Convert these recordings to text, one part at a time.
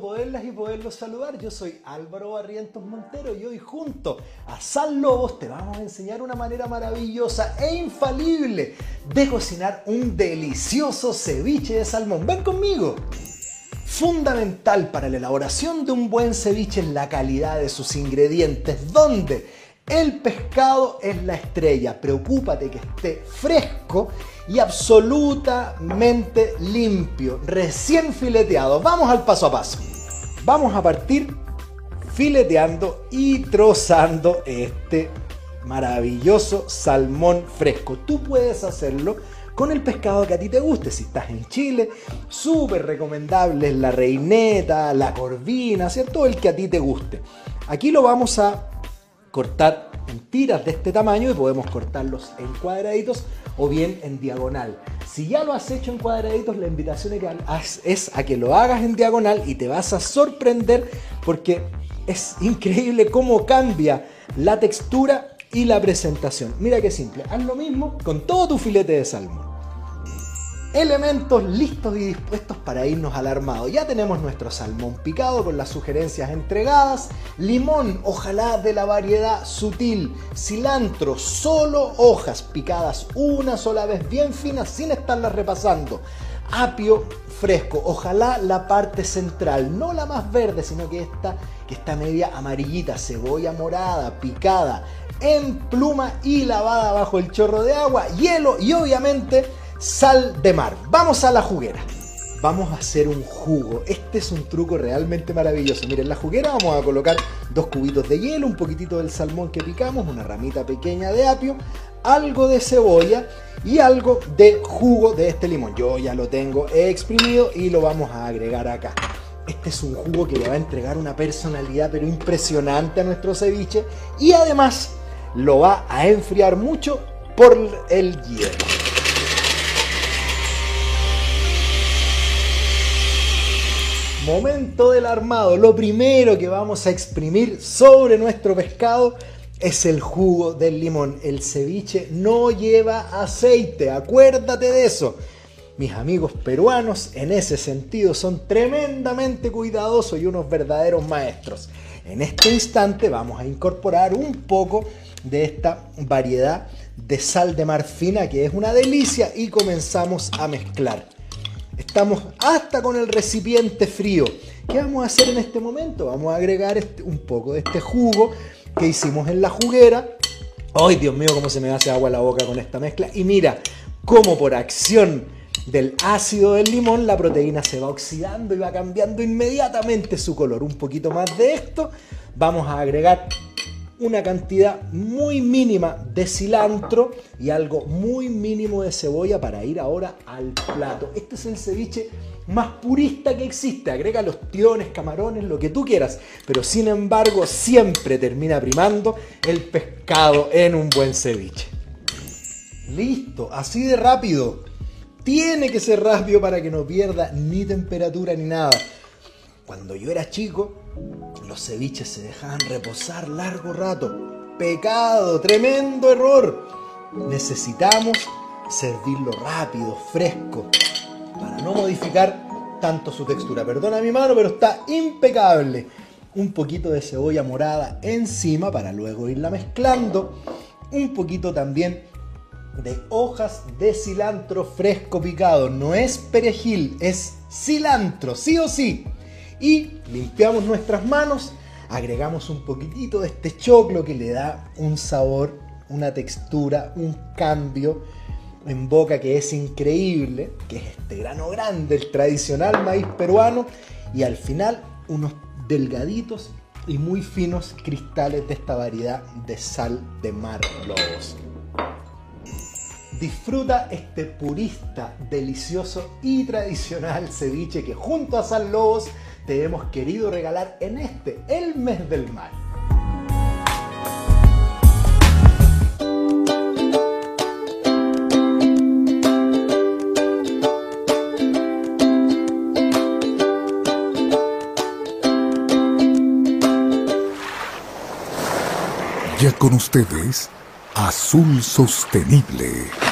poderlas y poderlos saludar. Yo soy Álvaro Barrientos Montero y hoy junto a Sal Lobos te vamos a enseñar una manera maravillosa e infalible de cocinar un delicioso ceviche de salmón. Ven conmigo. Fundamental para la elaboración de un buen ceviche es la calidad de sus ingredientes, donde el pescado es la estrella. Preocúpate que esté fresco y absolutamente limpio, recién fileteado. Vamos al paso a paso. Vamos a partir fileteando y trozando este maravilloso salmón fresco. Tú puedes hacerlo con el pescado que a ti te guste. Si estás en Chile, súper recomendable es la reineta, la corvina, ¿cierto? El que a ti te guste. Aquí lo vamos a cortar en tiras de este tamaño y podemos cortarlos en cuadraditos o bien en diagonal. Si ya lo has hecho en cuadraditos, la invitación es a que lo hagas en diagonal y te vas a sorprender porque es increíble cómo cambia la textura y la presentación. Mira qué simple, haz lo mismo con todo tu filete de salmón elementos listos y dispuestos para irnos al armado. Ya tenemos nuestro salmón picado con las sugerencias entregadas, limón, ojalá de la variedad sutil, cilantro, solo hojas picadas una sola vez bien finas sin estarlas repasando, apio fresco, ojalá la parte central, no la más verde, sino que esta que está media amarillita, cebolla morada, picada, en pluma y lavada bajo el chorro de agua, hielo y obviamente sal de mar. Vamos a la juguera. Vamos a hacer un jugo. Este es un truco realmente maravilloso. Miren, en la juguera vamos a colocar dos cubitos de hielo, un poquitito del salmón que picamos, una ramita pequeña de apio, algo de cebolla y algo de jugo de este limón. Yo ya lo tengo exprimido y lo vamos a agregar acá. Este es un jugo que le va a entregar una personalidad pero impresionante a nuestro ceviche y además lo va a enfriar mucho por el hielo. Momento del armado. Lo primero que vamos a exprimir sobre nuestro pescado es el jugo del limón. El ceviche no lleva aceite, acuérdate de eso. Mis amigos peruanos en ese sentido son tremendamente cuidadosos y unos verdaderos maestros. En este instante vamos a incorporar un poco de esta variedad de sal de mar fina que es una delicia y comenzamos a mezclar. Estamos hasta con el recipiente frío. ¿Qué vamos a hacer en este momento? Vamos a agregar este, un poco de este jugo que hicimos en la juguera. ¡Ay, Dios mío, cómo se me hace agua la boca con esta mezcla! Y mira, cómo por acción del ácido del limón la proteína se va oxidando y va cambiando inmediatamente su color. Un poquito más de esto. Vamos a agregar una cantidad muy mínima de cilantro y algo muy mínimo de cebolla para ir ahora al plato. Este es el ceviche más purista que existe. Agrega los tiones, camarones, lo que tú quieras. Pero sin embargo siempre termina primando el pescado en un buen ceviche. Listo, así de rápido. Tiene que ser rápido para que no pierda ni temperatura ni nada. Cuando yo era chico, los ceviches se dejaban reposar largo rato. Pecado, tremendo error. Necesitamos servirlo rápido, fresco, para no modificar tanto su textura. Perdona mi mano, pero está impecable. Un poquito de cebolla morada encima para luego irla mezclando. Un poquito también de hojas de cilantro fresco picado. No es perejil, es cilantro, sí o sí y limpiamos nuestras manos, agregamos un poquitito de este choclo que le da un sabor, una textura, un cambio en boca que es increíble, que es este grano grande, el tradicional maíz peruano y al final unos delgaditos y muy finos cristales de esta variedad de sal de mar lobos. Disfruta este purista, delicioso y tradicional ceviche que junto a San Lobos te hemos querido regalar en este, el mes del mar. Ya con ustedes, Azul Sostenible.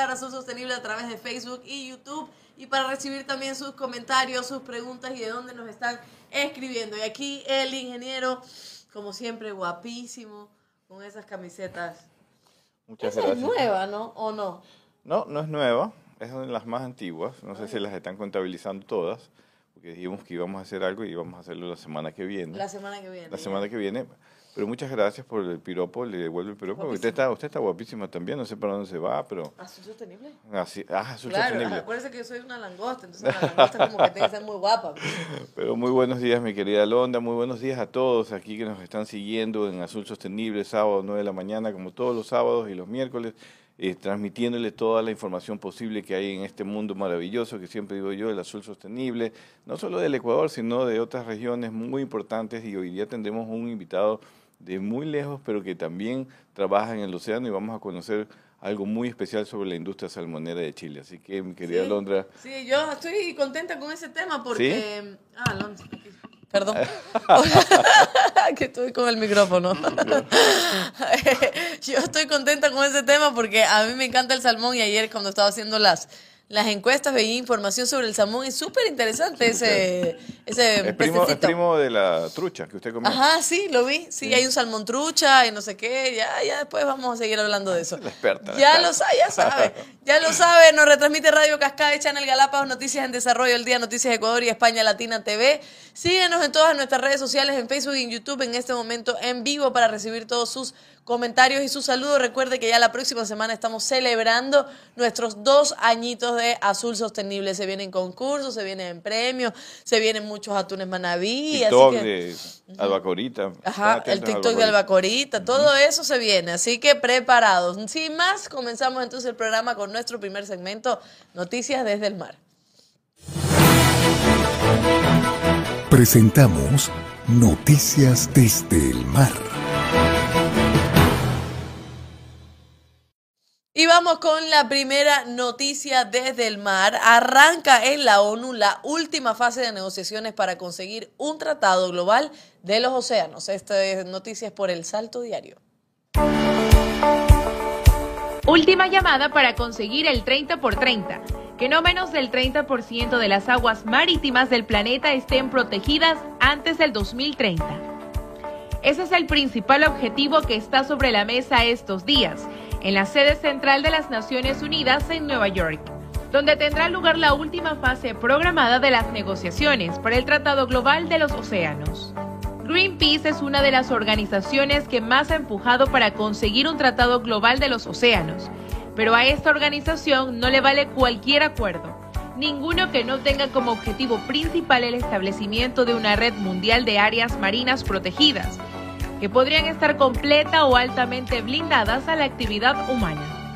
Comenzar Azul Sostenible a través de Facebook y YouTube y para recibir también sus comentarios, sus preguntas y de dónde nos están escribiendo. Y aquí el ingeniero, como siempre, guapísimo, con esas camisetas. Muchas Esa gracias. es nueva, ¿no? ¿O no? No, no es nueva, es de las más antiguas. No sé si las están contabilizando todas, porque dijimos que íbamos a hacer algo y íbamos a hacerlo la semana que viene. La semana que viene. La semana que viene. Pero muchas gracias por el piropo, le devuelvo el piropo. porque Usted está, usted está guapísima también, no sé para dónde se va, pero ¿Azul Sostenible? así, ah, azul Claro, sostenible. acuérdese que yo soy una langosta, entonces la langosta como que tiene que ser muy guapa. Pero muy buenos días, mi querida Londa, muy buenos días a todos aquí que nos están siguiendo en Azul Sostenible, sábado 9 de la mañana, como todos los sábados y los miércoles, eh, transmitiéndole toda la información posible que hay en este mundo maravilloso que siempre digo yo, el Azul Sostenible, no solo del Ecuador, sino de otras regiones muy importantes y hoy día tendremos un invitado de muy lejos, pero que también trabaja en el océano y vamos a conocer algo muy especial sobre la industria salmonera de Chile. Así que, mi querida Sí. Londra, Sí, yo estoy contenta con ese tema porque... Ah, Alonso. Perdón. que estoy con el micrófono. yo estoy contenta con ese tema porque a mí me encanta el salmón y ayer cuando estaba haciendo las, las encuestas veía información sobre el salmón. Es súper interesante ese, ese es primo, es primo de la trucha que usted comió. Ajá, sí, lo vi. Sí, hay un salmón trucha y no sé qué. Ya, ya después vamos a seguir hablando de eso. La experta, la Ya experta. lo sabe, ya sabe. Ya lo sabe. Nos retransmite Radio Cascada, Channel Galápagos, Noticias en Desarrollo, El Día, Noticias Ecuador y España Latina TV. Síguenos en todas nuestras redes sociales, en Facebook y en YouTube, en este momento en vivo para recibir todos sus comentarios y sus saludos. Recuerde que ya la próxima semana estamos celebrando nuestros dos añitos de Azul Sostenible. Se vienen concursos, se vienen premios, se vienen muchos atunes manabí. TikTok así que... de Albacorita. Ajá, el TikTok de Albacorita, todo eso se viene, así que preparados. Sin más, comenzamos entonces el programa con nuestro primer segmento, Noticias desde el Mar. Presentamos Noticias desde el mar. Y vamos con la primera noticia desde el mar. Arranca en la ONU la última fase de negociaciones para conseguir un tratado global de los océanos. Esta es noticias por el Salto Diario. Última llamada para conseguir el 30 por 30, que no menos del 30% de las aguas marítimas del planeta estén protegidas antes del 2030. Ese es el principal objetivo que está sobre la mesa estos días, en la sede central de las Naciones Unidas en Nueva York, donde tendrá lugar la última fase programada de las negociaciones para el Tratado Global de los Océanos. Greenpeace es una de las organizaciones que más ha empujado para conseguir un tratado global de los océanos, pero a esta organización no le vale cualquier acuerdo, ninguno que no tenga como objetivo principal el establecimiento de una red mundial de áreas marinas protegidas, que podrían estar completa o altamente blindadas a la actividad humana.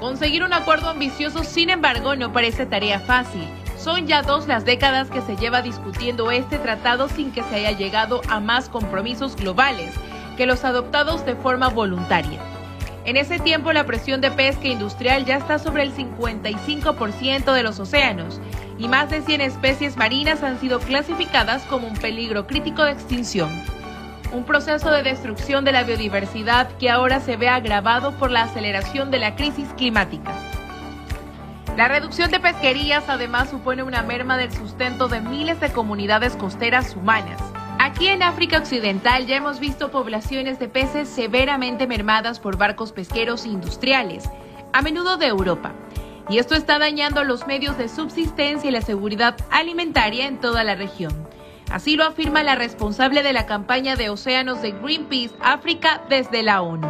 Conseguir un acuerdo ambicioso, sin embargo, no parece tarea fácil. Son ya dos las décadas que se lleva discutiendo este tratado sin que se haya llegado a más compromisos globales que los adoptados de forma voluntaria. En ese tiempo la presión de pesca industrial ya está sobre el 55% de los océanos y más de 100 especies marinas han sido clasificadas como un peligro crítico de extinción. Un proceso de destrucción de la biodiversidad que ahora se ve agravado por la aceleración de la crisis climática. La reducción de pesquerías además supone una merma del sustento de miles de comunidades costeras humanas. Aquí en África Occidental ya hemos visto poblaciones de peces severamente mermadas por barcos pesqueros industriales, a menudo de Europa. Y esto está dañando los medios de subsistencia y la seguridad alimentaria en toda la región. Así lo afirma la responsable de la campaña de océanos de Greenpeace África desde la ONU.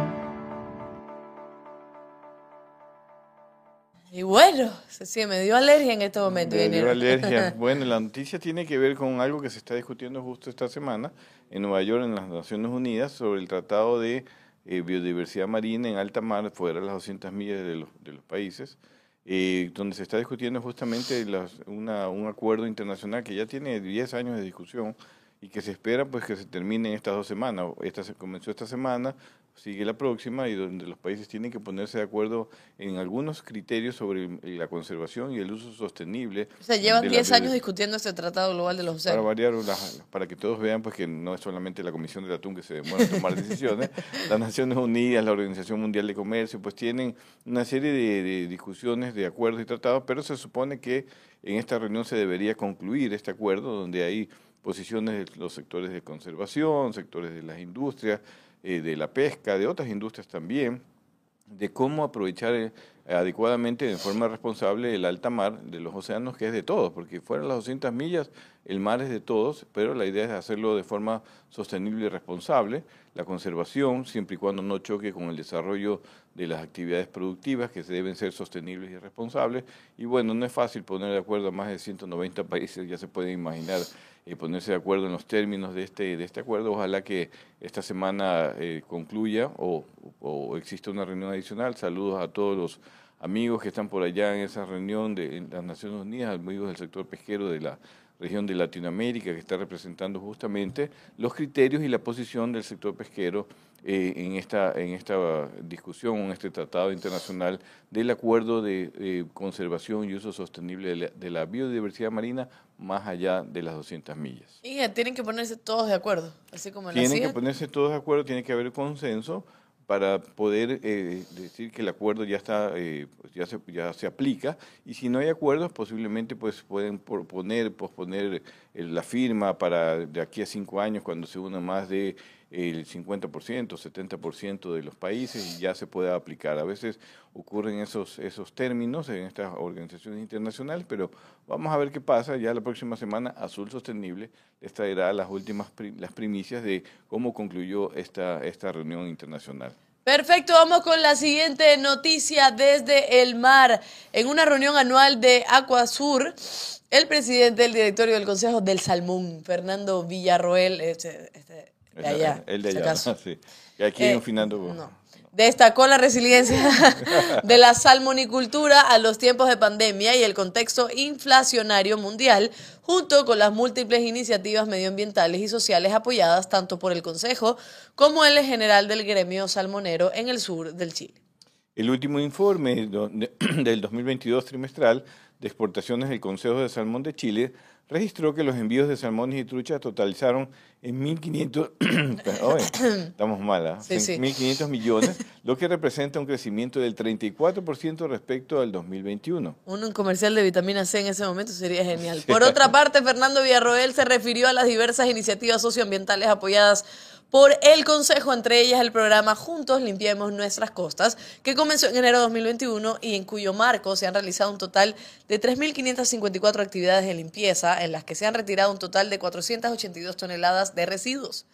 Y bueno, sí, me dio alergia en este momento. Me dio alergia. Bueno, la noticia tiene que ver con algo que se está discutiendo justo esta semana en Nueva York, en las Naciones Unidas, sobre el Tratado de eh, Biodiversidad Marina en alta mar, fuera de las 200 millas de los, de los países, eh, donde se está discutiendo justamente un acuerdo internacional que ya tiene 10 años de discusión y que se espera pues que se termine en estas dos semanas. Esta se comenzó esta semana, sigue la próxima y donde los países tienen que ponerse de acuerdo en algunos criterios sobre la conservación y el uso sostenible. O sea, llevan de la 10 años discutiendo este Tratado Global de los Para Océanos. variar, las- para que todos vean pues que no es solamente la Comisión del Atún que se demora en tomar decisiones, las Naciones Unidas, la Organización Mundial de Comercio, pues tienen una serie de, de discusiones, de acuerdos y tratados, pero se supone que en esta reunión se debería concluir este acuerdo donde hay posiciones de los sectores de conservación, sectores de las industrias, eh, de la pesca, de otras industrias también, de cómo aprovechar eh, adecuadamente, de forma responsable, el alta mar de los océanos, que es de todos, porque fuera las 200 millas, el mar es de todos, pero la idea es hacerlo de forma sostenible y responsable, la conservación, siempre y cuando no choque con el desarrollo de las actividades productivas, que deben ser sostenibles y responsables, y bueno, no es fácil poner de acuerdo a más de 190 países, ya se pueden imaginar eh, ponerse de acuerdo en los términos de este, de este acuerdo. Ojalá que esta semana eh, concluya o, o exista una reunión adicional. Saludos a todos los amigos que están por allá en esa reunión de las Naciones Unidas, amigos del sector pesquero de la región de Latinoamérica, que está representando justamente los criterios y la posición del sector pesquero eh, en, esta, en esta discusión, en este tratado internacional del acuerdo de eh, conservación y uso sostenible de la, de la biodiversidad marina más allá de las 200 millas. Y ya tienen que ponerse todos de acuerdo, así como en la Tienen CIA. que ponerse todos de acuerdo, tiene que haber consenso para poder eh, decir que el acuerdo ya está eh, pues ya se ya se aplica y si no hay acuerdos posiblemente pues pueden proponer posponer eh, la firma para de aquí a cinco años cuando se una más de el 50%, 70% de los países y ya se pueda aplicar. A veces ocurren esos, esos términos en estas organizaciones internacionales, pero vamos a ver qué pasa. Ya la próxima semana Azul Sostenible les traerá las últimas las primicias de cómo concluyó esta, esta reunión internacional. Perfecto, vamos con la siguiente noticia desde el mar. En una reunión anual de Acuasur, el presidente del directorio del Consejo del Salmón, Fernando Villarroel, este, este, de allá, El de allá, acaso, sí. Y aquí Eh, confinando. no. Destacó la resiliencia de la salmonicultura a los tiempos de pandemia y el contexto inflacionario mundial, junto con las múltiples iniciativas medioambientales y sociales apoyadas tanto por el Consejo como el general del gremio salmonero en el sur del Chile. El último informe del 2022 trimestral de exportaciones del Consejo de Salmón de Chile registró que los envíos de salmones y truchas totalizaron en 1.500 Oye, estamos mal, ¿ah? Sí, sí. 1.500 millones, lo que representa un crecimiento del 34% respecto al 2021. Un, un comercial de vitamina C en ese momento sería genial. Por otra parte, Fernando Villarroel se refirió a las diversas iniciativas socioambientales apoyadas por el Consejo, entre ellas el programa Juntos Limpiemos Nuestras Costas, que comenzó en enero de 2021 y en cuyo marco se han realizado un total de 3.554 actividades de limpieza, en las que se han retirado un total de 482 toneladas de residuos.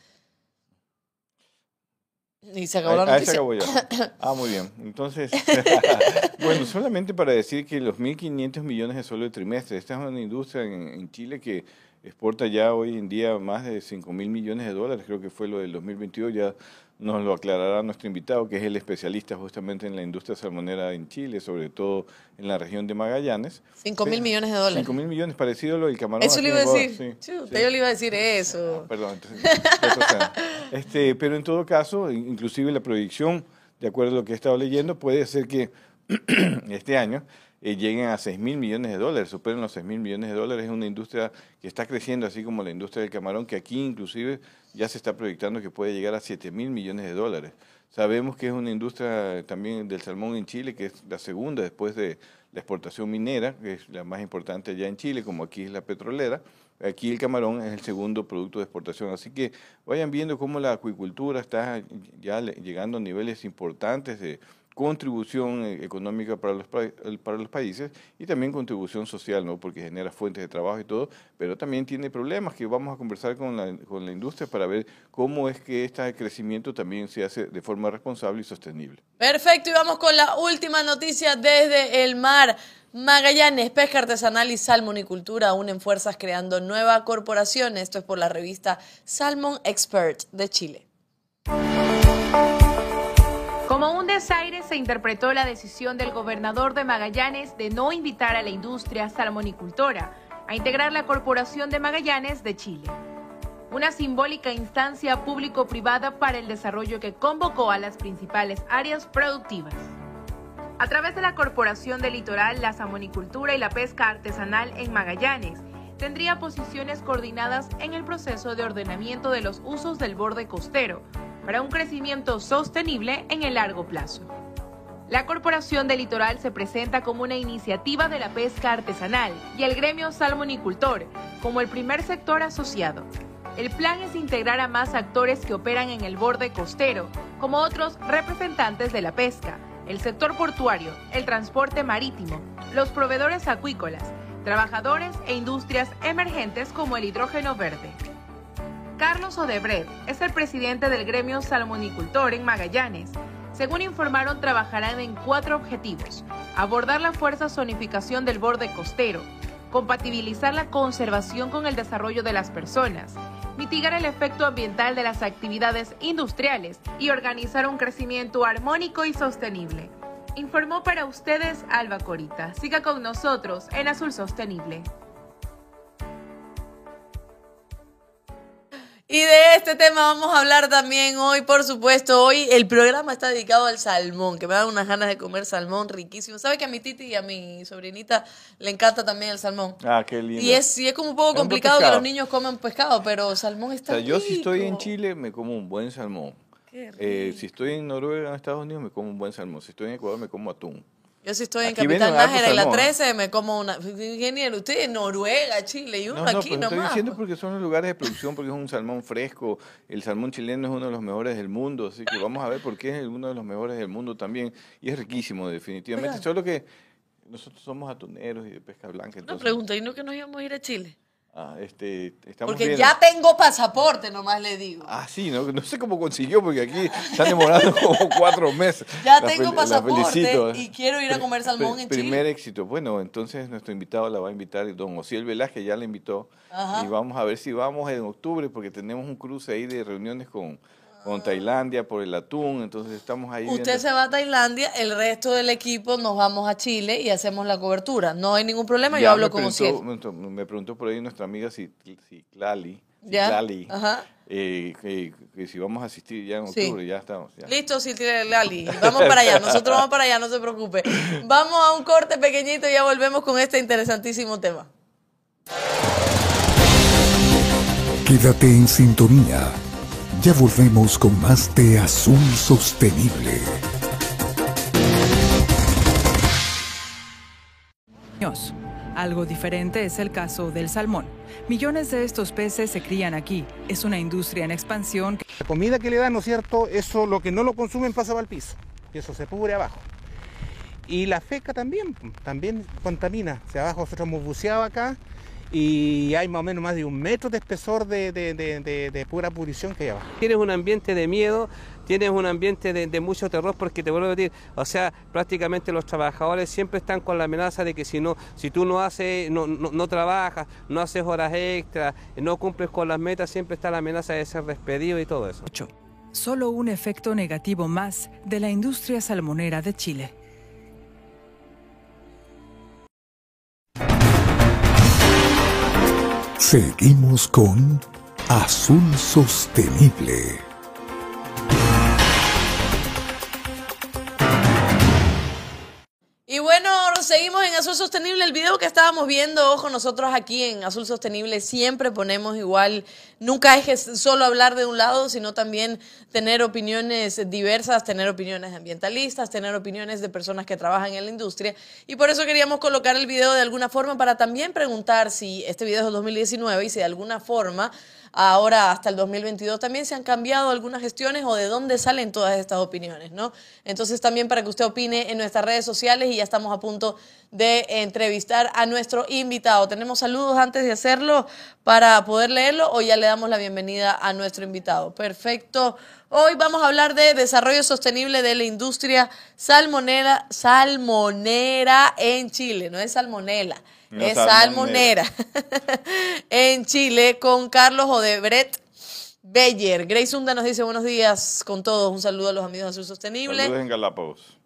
Y se acabó la Ah, ahí se noticia. acabó ya. Ah, muy bien. Entonces, bueno, solamente para decir que los 1.500 millones es solo el trimestre. Esta es una industria en, en Chile que exporta ya hoy en día más de 5 mil millones de dólares. Creo que fue lo del 2022. Ya nos lo aclarará nuestro invitado, que es el especialista justamente en la industria salmonera en Chile, sobre todo en la región de Magallanes. 5 mil millones de dólares. 5 mil millones, parecido a lo del camarón. Eso le iba a decir. sí, sí. yo le iba a decir eso. Perdón, entonces, eso sea. este, pero en todo caso, in- inclusive la proyección, de acuerdo a lo que he estado leyendo, puede ser que este año eh, lleguen a 6 mil millones de dólares, superen los 6 mil millones de dólares. Es una industria que está creciendo, así como la industria del camarón, que aquí inclusive ya se está proyectando que puede llegar a 7 mil millones de dólares. Sabemos que es una industria también del salmón en Chile, que es la segunda después de la exportación minera, que es la más importante allá en Chile, como aquí es la petrolera. Aquí el camarón es el segundo producto de exportación. Así que vayan viendo cómo la acuicultura está ya llegando a niveles importantes de contribución eh, económica para los, para los países y también contribución social, ¿no? porque genera fuentes de trabajo y todo, pero también tiene problemas que vamos a conversar con la, con la industria para ver cómo es que este crecimiento también se hace de forma responsable y sostenible. Perfecto, y vamos con la última noticia desde el mar. Magallanes, Pesca Artesanal y Salmonicultura unen fuerzas creando nueva corporación. Esto es por la revista Salmon Expert de Chile. Como un desaire se interpretó la decisión del gobernador de Magallanes de no invitar a la industria salmonicultora a integrar la Corporación de Magallanes de Chile. Una simbólica instancia público-privada para el desarrollo que convocó a las principales áreas productivas. A través de la Corporación del Litoral, la salmonicultura y la pesca artesanal en Magallanes, tendría posiciones coordinadas en el proceso de ordenamiento de los usos del borde costero, para un crecimiento sostenible en el largo plazo. La Corporación del Litoral se presenta como una iniciativa de la pesca artesanal y el gremio salmonicultor como el primer sector asociado. El plan es integrar a más actores que operan en el borde costero, como otros representantes de la pesca, el sector portuario, el transporte marítimo, los proveedores acuícolas, trabajadores e industrias emergentes como el hidrógeno verde. Carlos Odebrecht es el presidente del gremio salmonicultor en Magallanes. Según informaron, trabajarán en cuatro objetivos. Abordar la fuerza zonificación del borde costero, compatibilizar la conservación con el desarrollo de las personas, mitigar el efecto ambiental de las actividades industriales y organizar un crecimiento armónico y sostenible. Informó para ustedes Alba Corita. Siga con nosotros en Azul Sostenible. Y de este tema vamos a hablar también hoy, por supuesto. Hoy el programa está dedicado al salmón, que me dan unas ganas de comer salmón riquísimo. ¿Sabe que a mi titi y a mi sobrinita le encanta también el salmón? Ah, qué lindo. Y es, y es como un poco complicado que los niños coman pescado, pero salmón está o sea, Yo si estoy en Chile me como un buen salmón. Eh, si estoy en Noruega, en Estados Unidos, me como un buen salmón. Si estoy en Ecuador, me como atún. Yo si estoy en Capital Nájera en la 13 me como una... Ingeniero, usted en Noruega, Chile, y uno no, no, aquí nomás. Estoy diciendo pues. porque son los lugares de producción, porque es un salmón fresco. El salmón chileno es uno de los mejores del mundo, así que vamos a ver por qué es uno de los mejores del mundo también. Y es riquísimo, definitivamente. Oiga. Solo que nosotros somos atuneros y de pesca blanca. Una Entonces, pregunta, ¿y no que nos íbamos a ir a Chile? Ah, este, estamos Porque ya tengo pasaporte, nomás le digo. Ah, sí, no, no sé cómo consiguió, porque aquí están demorando como cuatro meses. Ya La tengo pasaporte felicito. y quiero ir a comer salmón en Primer Chile. éxito. Bueno, entonces nuestro invitado la va a invitar, don Osiel Velázquez ya la invitó. Ajá. Y vamos a ver si vamos en octubre, porque tenemos un cruce ahí de reuniones con, con Tailandia por el atún. Entonces estamos ahí. Usted viendo- se va a Tailandia, el resto del equipo nos vamos a Chile y hacemos la cobertura. No hay ningún problema, yo Ya hablo me con Ociel. Me, preguntó por ahí nuestra amiga Citlali, ajá. eh, que, que si vamos a asistir ya en Sí. octubre, ya estamos. ya. Listo, Silvia Lali. Vamos para allá, nosotros vamos para allá, no se preocupe. Vamos a un corte pequeñito y ya volvemos con este interesantísimo tema. Quédate en sintonía. Ya volvemos con más de Azul Sostenible. Algo diferente es el caso del salmón. Millones de estos peces se crían aquí. Es una industria en expansión que La comida que le dan, ¿no es cierto? Eso, lo que no lo consumen pasa para el piso. Y eso se pudre abajo. Y la feca también, también contamina. O sea, abajo nosotros hemos buceado acá y hay más o menos más de un metro de espesor de, de- de- de- de pura pudrición que hay abajo. Tienes un ambiente de miedo, tienes un ambiente de, de mucho terror porque te vuelvo a decir, o sea, prácticamente los trabajadores siempre están con la amenaza de que si no, si tú no haces, no, no, no trabajas, no haces horas extras, no cumples con las metas, siempre está la amenaza de ser despedido y todo eso. solo un efecto negativo más de la industria salmonera de Chile. Seguimos con Azul Sostenible. Y bueno, seguimos en Azul Sostenible. El video que estábamos viendo, ojo, nosotros aquí en Azul Sostenible siempre ponemos igual, nunca es solo hablar de un lado, sino también tener opiniones diversas, tener opiniones ambientalistas, tener opiniones de personas que trabajan en la industria. Y por eso queríamos colocar el video de alguna forma para también preguntar si este video es de 2019 y si de alguna forma ahora hasta el 2022 también se han cambiado algunas gestiones o de dónde salen todas estas opiniones, ¿no? Entonces también para que usted opine en nuestras redes sociales y ya estamos a punto de entrevistar a nuestro invitado. Tenemos saludos antes de hacerlo para poder leerlo o ya le damos la bienvenida a nuestro invitado. Perfecto. Hoy vamos a hablar de desarrollo sostenible de la industria salmonera, salmonera en Chile, no es salmonela es salmonera. en Chile con Carlos Odebrecht Beyer. Grace Hunda nos dice buenos días con todos. Un saludo a los amigos de Azul Sostenible. Saludos en Galápagos.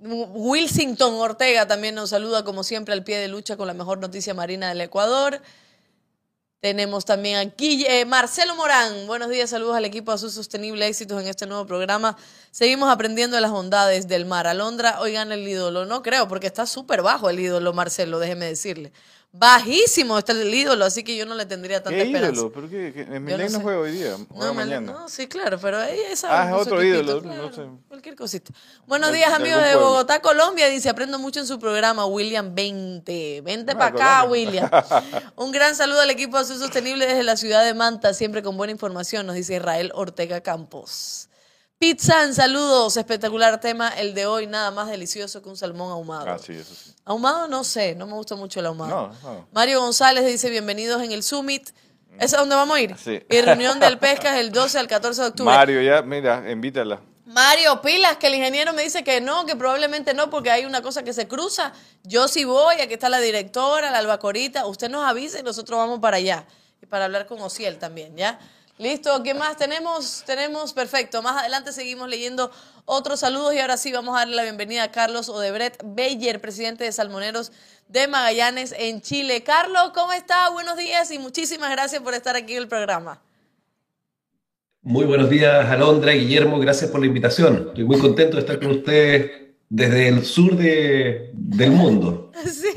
Wilsington Ortega también nos saluda como siempre al pie de lucha con la mejor noticia marina del Ecuador. Tenemos también aquí eh, Marcelo Morán. Buenos días, saludos al equipo Azul Sostenible, éxitos en este nuevo programa. Seguimos aprendiendo de las bondades del mar. Alondra, oigan el ídolo. No creo, porque está súper bajo el ídolo, Marcelo, déjeme decirle. Bajísimo está el ídolo, así que yo no le tendría tanta ¿Qué esperanza. ídolo? ¿Pero qué? ¿En Milén no, juega hoy día? No, mañana? no, sí, claro, pero ahí esa Ah, es otro ídolo, no sé. Cualquier cosita. Buenos días, amigos de. Bogotá, Colombia. Dice, aprendo mucho en su programa, William 20. Vente Ah, para acá. William. Un gran saludo al equipo Azul Sostenible desde la ciudad de Manta, siempre con buena información, nos dice Israel Ortega Campos. Pizzan, saludos. Espectacular tema el de hoy, nada más delicioso que un salmón ahumado. Ah, sí, eso sí. Ahumado no sé, no me gusta mucho el ahumado. No, no. Mario González dice, bienvenidos en el Summit. ¿Es a dónde vamos a ir? Sí. Y reunión del pesca es el 12 al 14 de octubre. Mario, ya, mira, invítala. Mario, pilas, que el ingeniero me dice que no, que probablemente no, porque hay una cosa que se cruza. Yo sí voy, aquí está la directora, la albacorita. Usted nos avisa y nosotros vamos para allá. Y para hablar con Ociel también, ¿ya? Listo, ¿qué más tenemos? Tenemos, perfecto. Más adelante seguimos leyendo otros saludos y ahora sí vamos a darle la bienvenida a Carlos Odebrecht Beyer, presidente de Salmoneros de Magallanes en Chile. Carlos, ¿cómo está? Buenos días y muchísimas gracias por estar aquí en el programa. Muy buenos días, Alondra, Guillermo, gracias por la invitación. Estoy muy contento de estar con ustedes desde el sur de- del mundo. Sí,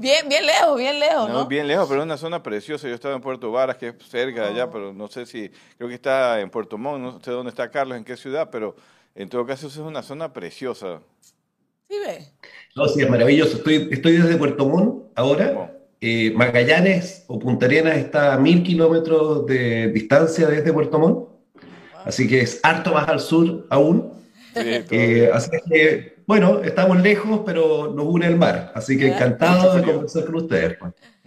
bien, bien lejos, bien lejos, No, ¿no? bien lejos, pero es una zona preciosa. Yo estaba en Puerto Varas, que es cerca de allá, pero no sé si, creo que está en Puerto Montt, no sé dónde está Carlos, en qué ciudad, pero en todo caso es una zona preciosa. Sí, ve. No, sí, es maravilloso. Estoy, estoy desde Puerto Montt ahora. Eh, Magallanes o Punta Arenas está a mil kilómetros de distancia desde Puerto Montt, así que es harto más al sur aún. sí, Eh, así que, bueno, estamos lejos, pero nos une el mar, así que encantado de conversar con ustedes.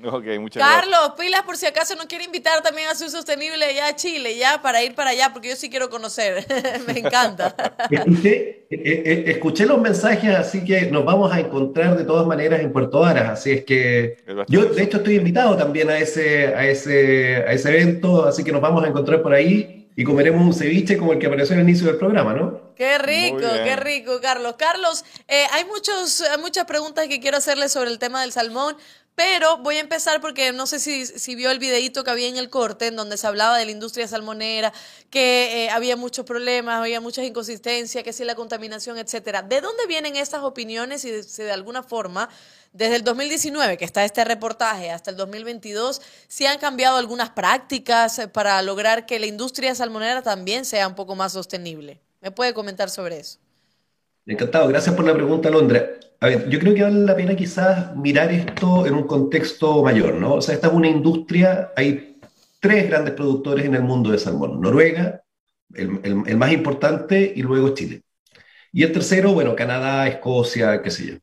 Ok, muchas gracias. Carlos, pilas por si acaso no quiere invitar también a su sostenible allá a Chile, ya, para ir para allá, porque yo sí quiero conocer. Me encanta. Escuché, eh, eh, escuché los mensajes, así que nos vamos a encontrar de todas maneras en Puerto Varas. Así es que yo, de hecho, estoy invitado también a ese, a ese, a ese evento, así que nos vamos a encontrar por ahí y comeremos un ceviche como el que apareció al inicio del programa, ¿no? Qué rico, qué rico, Carlos. Carlos, eh, hay, muchos, hay muchas preguntas que quiero hacerle sobre el tema del salmón, pero voy a empezar porque no sé si, si vio el videíto que había en el corte, en donde se hablaba de la industria salmonera, que eh, había muchos problemas, había muchas inconsistencias, que si la contaminación, etcétera. ¿De dónde vienen estas opiniones y de- si de alguna forma, desde el 2019, que está este reportaje, hasta el 2022, si han cambiado algunas prácticas eh, para lograr que la industria salmonera también sea un poco más sostenible? ¿Me puede comentar sobre eso? Encantado, gracias por la pregunta, Alondra. A ver, yo creo que vale la pena quizás mirar esto en un contexto mayor, ¿no? O sea, esta es una industria, hay tres grandes productores en el mundo de salmón, Noruega, el- el más importante, y luego Chile. Y el tercero, bueno, Canadá, Escocia, qué sé yo.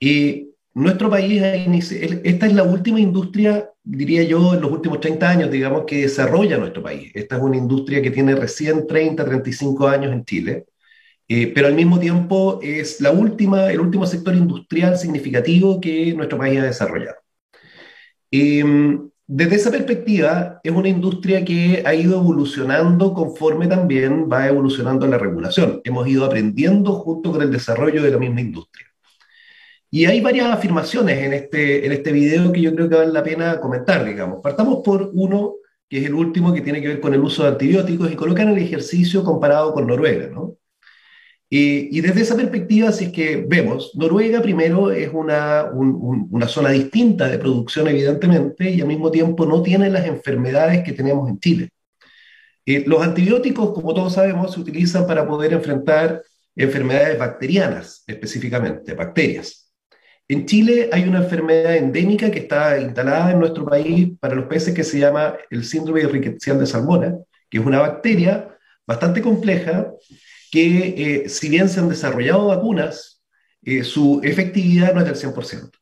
Y nuestro país, esta es la última industria, diría yo, en los últimos 30 años, digamos, que desarrolla nuestro país. Esta es una industria que tiene recién 30, 35 años en Chile. Eh, pero al mismo tiempo es la última, el último sector industrial significativo que nuestro país ha desarrollado. Eh, desde esa perspectiva, es una industria que ha ido evolucionando conforme también va evolucionando la regulación. Hemos ido aprendiendo junto con el desarrollo de la misma industria. Y hay varias afirmaciones en este, en este video que yo creo que vale la pena comentar, digamos. Partamos por uno, que es el último, que tiene que ver con el uso de antibióticos y colocan el ejercicio comparado con Noruega, ¿no? y desde esa perspectiva, si es que vemos, Noruega primero es una, una zona distinta de producción, evidentemente, y al mismo tiempo no tiene las enfermedades que tenemos en Chile. Eh, los antibióticos, como todos sabemos, se utilizan para poder enfrentar enfermedades bacterianas, específicamente, bacterias. En Chile hay una enfermedad endémica que está instalada en nuestro país para los peces que se llama el síndrome rickettsial de salmona, que es una bacteria bastante compleja que, eh, si bien se han desarrollado vacunas, eh, su efectividad no es del 100%.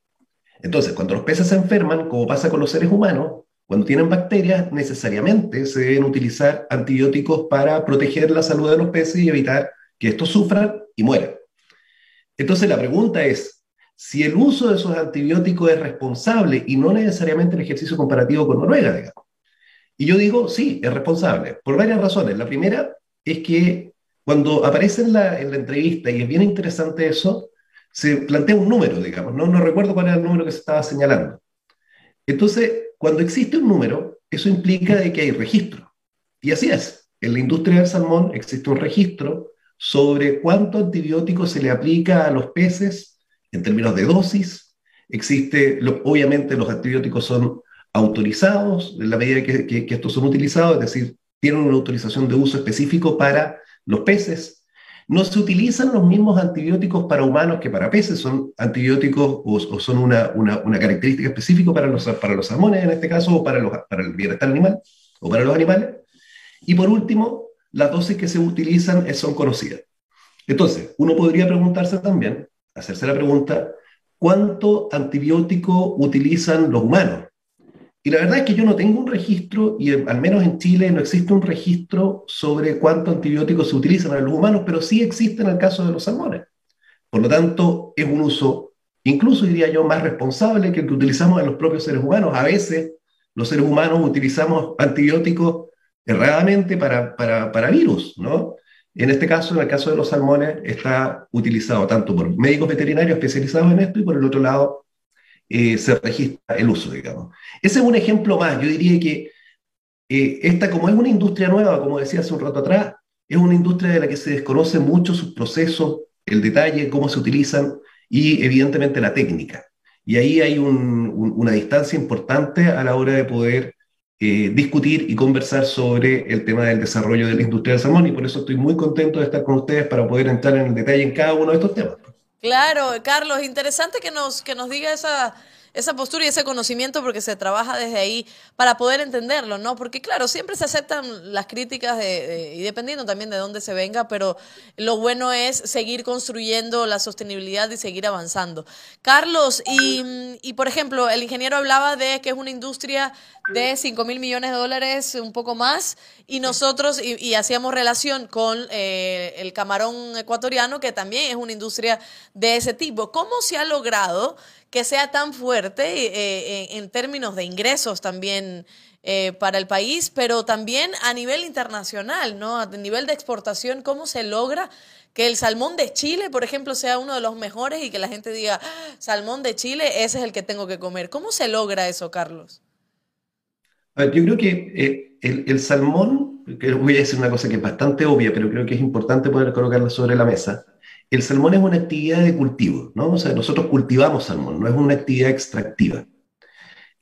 Entonces, cuando los peces se enferman, como pasa con los seres humanos, cuando tienen bacterias, necesariamente se deben utilizar antibióticos para proteger la salud de los peces y evitar que estos sufran y mueran. Entonces, la pregunta es, si el uso de esos antibióticos es responsable y no necesariamente el ejercicio comparativo con Noruega, digamos. Y yo digo, sí, es responsable, por varias razones. La primera es que cuando aparece en la, entrevista, y es bien interesante eso, se plantea un número, digamos, no, no recuerdo cuál era el número que se estaba señalando. Entonces, cuando existe un número, eso implica de que hay registro. Y así es. En la industria del salmón existe un registro sobre cuánto antibiótico se le aplica a los peces en términos de dosis. Existe, obviamente los antibióticos son autorizados en la medida que, que estos son utilizados, es decir, tienen una autorización de uso específico para los peces. No se utilizan los mismos antibióticos para humanos que para peces, son antibióticos o, son una, característica específica para los, para los salmones en este caso, o para, los, para el bienestar animal, o para los animales. Y por último, las dosis que se utilizan son conocidas. Entonces, uno podría preguntarse también, la pregunta, ¿cuánto antibiótico utilizan los humanos? Y la verdad es que yo no tengo un registro, y al menos en Chile no existe un registro sobre cuántos antibióticos se utilizan en los humanos, pero sí existe en el caso de los salmones. Por lo tanto, es un uso, incluso diría yo, más responsable que el que utilizamos en los propios seres humanos. A veces los seres humanos utilizamos antibióticos erradamente para, para, para virus, ¿no? En este caso, en el caso de los salmones, está utilizado tanto por médicos veterinarios especializados en esto y por el otro lado eh, se registra el uso, digamos. Ese es un ejemplo más. Yo diría que eh, esta, como es una industria nueva, como decía hace un rato atrás, es una industria de la que se desconoce mucho sus procesos, el detalle, cómo se utilizan y evidentemente la técnica. Y ahí hay una distancia importante a la hora de poder eh, discutir y conversar sobre el tema del desarrollo de la industria del salmón y por eso estoy muy contento de estar con ustedes para poder entrar en el detalle en cada uno de estos temas. Claro, Carlos, interesante que nos, que nos diga esa, esa postura y ese conocimiento porque se trabaja desde ahí para poder entenderlo, ¿no? Porque claro, siempre se aceptan las críticas de, y dependiendo también de dónde se venga, pero lo bueno es seguir construyendo la sostenibilidad y seguir avanzando. Carlos, y, y por ejemplo, el ingeniero hablaba de que es una industria de 5 mil millones de dólares, un poco más, y nosotros, y, hacíamos relación con eh, el camarón ecuatoriano, que también es una industria de ese tipo. ¿Cómo se ha logrado que sea tan fuerte eh, en términos de ingresos también eh, para el país, pero también a nivel internacional, ¿no? A nivel de exportación, ¿cómo se logra que el salmón de Chile, por ejemplo, sea uno de los mejores y que la gente diga, ah, salmón de Chile, ese es el que tengo que comer? ¿Cómo se logra eso, Carlos? yo creo que eh, el, salmón, que voy a decir una cosa que es bastante obvia, pero creo que es importante poder colocarla sobre la mesa el salmón es una actividad de cultivo, ¿no? O sea, nosotros cultivamos salmón, no es una actividad extractiva.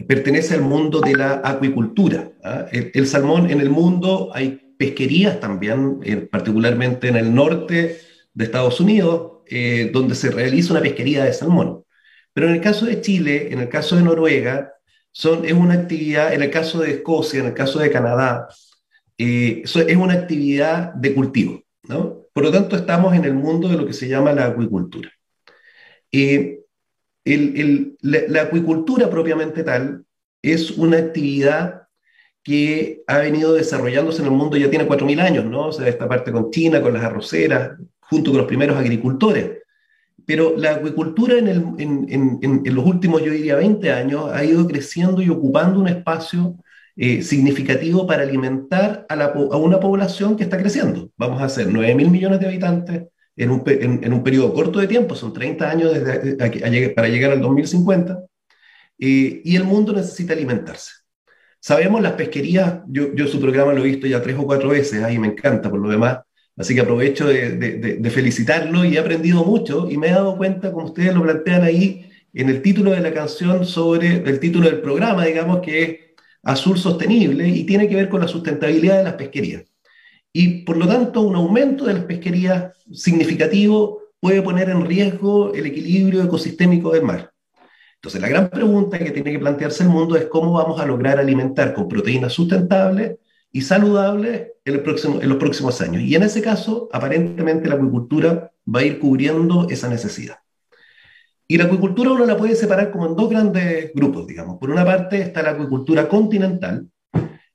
Pertenece al mundo de la acuicultura. ¿ah? El, salmón en el mundo hay pesquerías también, eh, particularmente en el norte de Estados Unidos, eh, donde se realiza una pesquería de salmón. Pero en el caso de Chile, en el caso de Noruega, son, es una actividad, en el caso de Escocia, en el caso de Canadá, eh, es una actividad de cultivo, ¿no? Por lo tanto, estamos en el mundo de lo que se llama la acuicultura. Eh, la, acuicultura propiamente tal es una actividad que ha venido desarrollándose en el mundo, ya tiene 4.000 años, ¿no? O sea, esta parte con China, con las arroceras, junto con los primeros agricultores. Pero la acuicultura en, en los últimos, yo diría, 20 años ha ido creciendo y ocupando un espacio eh, significativo para alimentar a, la, a, una población que está creciendo. Vamos a hacer 9 mil millones de habitantes en un, en, un, periodo corto de tiempo, son 30 años desde, para llegar al 2050, eh, y el mundo necesita alimentarse. Sabemos las pesquerías, yo, yo su programa lo he visto ya tres o cuatro veces, ahí me encanta por lo demás, Así que aprovecho de, de, de, felicitarlo y he aprendido mucho y me he dado cuenta, como ustedes lo plantean ahí, en el título de la canción sobre el título del programa, digamos, que es Azul Sostenible y tiene que ver con la sustentabilidad de las pesquerías. Y por lo tanto, un aumento de las pesquerías significativo puede poner en riesgo el equilibrio ecosistémico del mar. Entonces, la gran pregunta que tiene que plantearse el mundo es cómo vamos a lograr alimentar con proteínas sustentables y saludables en, el próximo, en los próximos años. Y en ese caso, aparentemente la acuicultura va a ir cubriendo esa necesidad. Y la acuicultura uno la puede separar como en dos grandes grupos, digamos. Por una parte está la acuicultura continental,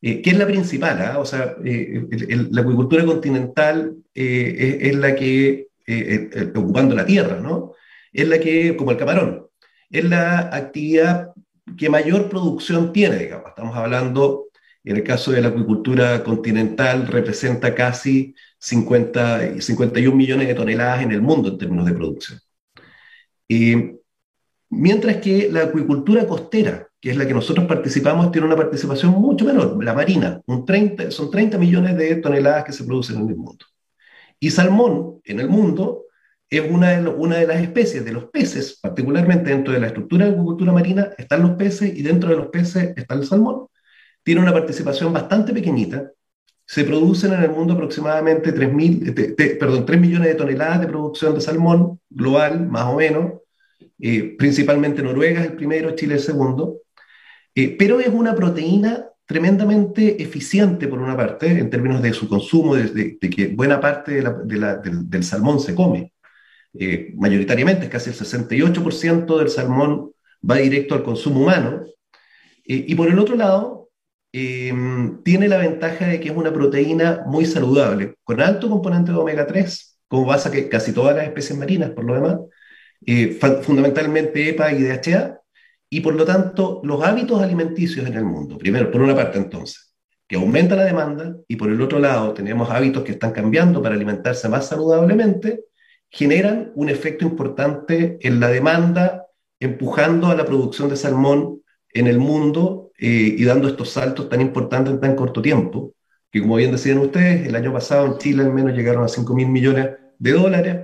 eh, que es la principal, ¿ah? o sea, eh, la acuicultura continental eh, es, es, la que, ocupando la tierra, ¿no? Es la que, como el camarón, es la actividad que mayor producción tiene, digamos. Estamos hablando en el caso de la acuicultura continental, representa casi 50, 51 millones de toneladas en el mundo en términos de producción. Mientras que la acuicultura costera, que es la que nosotros participamos, tiene una participación mucho menor, la marina, un 30, son 30 millones de toneladas que se producen en el mundo. Y salmón en el mundo es una de, una de las especies de los peces, particularmente dentro de la estructura de acuicultura marina, están los peces y dentro de los peces está el salmón tiene una participación bastante pequeñita. Se producen en el mundo aproximadamente 3, perdón, 3 millones de toneladas de producción de salmón global, más o menos. Eh, principalmente Noruega es el primero, Chile el segundo. Eh, pero es una proteína tremendamente eficiente, por una parte, en términos de su consumo, de, que buena parte del, salmón se come. Eh, mayoritariamente, casi el 68% del salmón va directo al consumo humano. y por el otro lado, Em, tiene la ventaja de que es una proteína muy saludable, con alto componente de omega 3, como pasa que casi todas las especies marinas, por lo demás, eh, fundamentalmente EPA y DHA, y por lo tanto los hábitos alimenticios en el mundo, primero, por una parte entonces, que aumenta la demanda, y por el otro lado tenemos hábitos que están cambiando para alimentarse más saludablemente, generan un efecto importante en la demanda, empujando a la producción de salmón en el mundo eh, y dando estos saltos tan importantes en tan corto tiempo, que como bien decían ustedes, el año pasado en Chile al menos llegaron a 5 mil millones de dólares.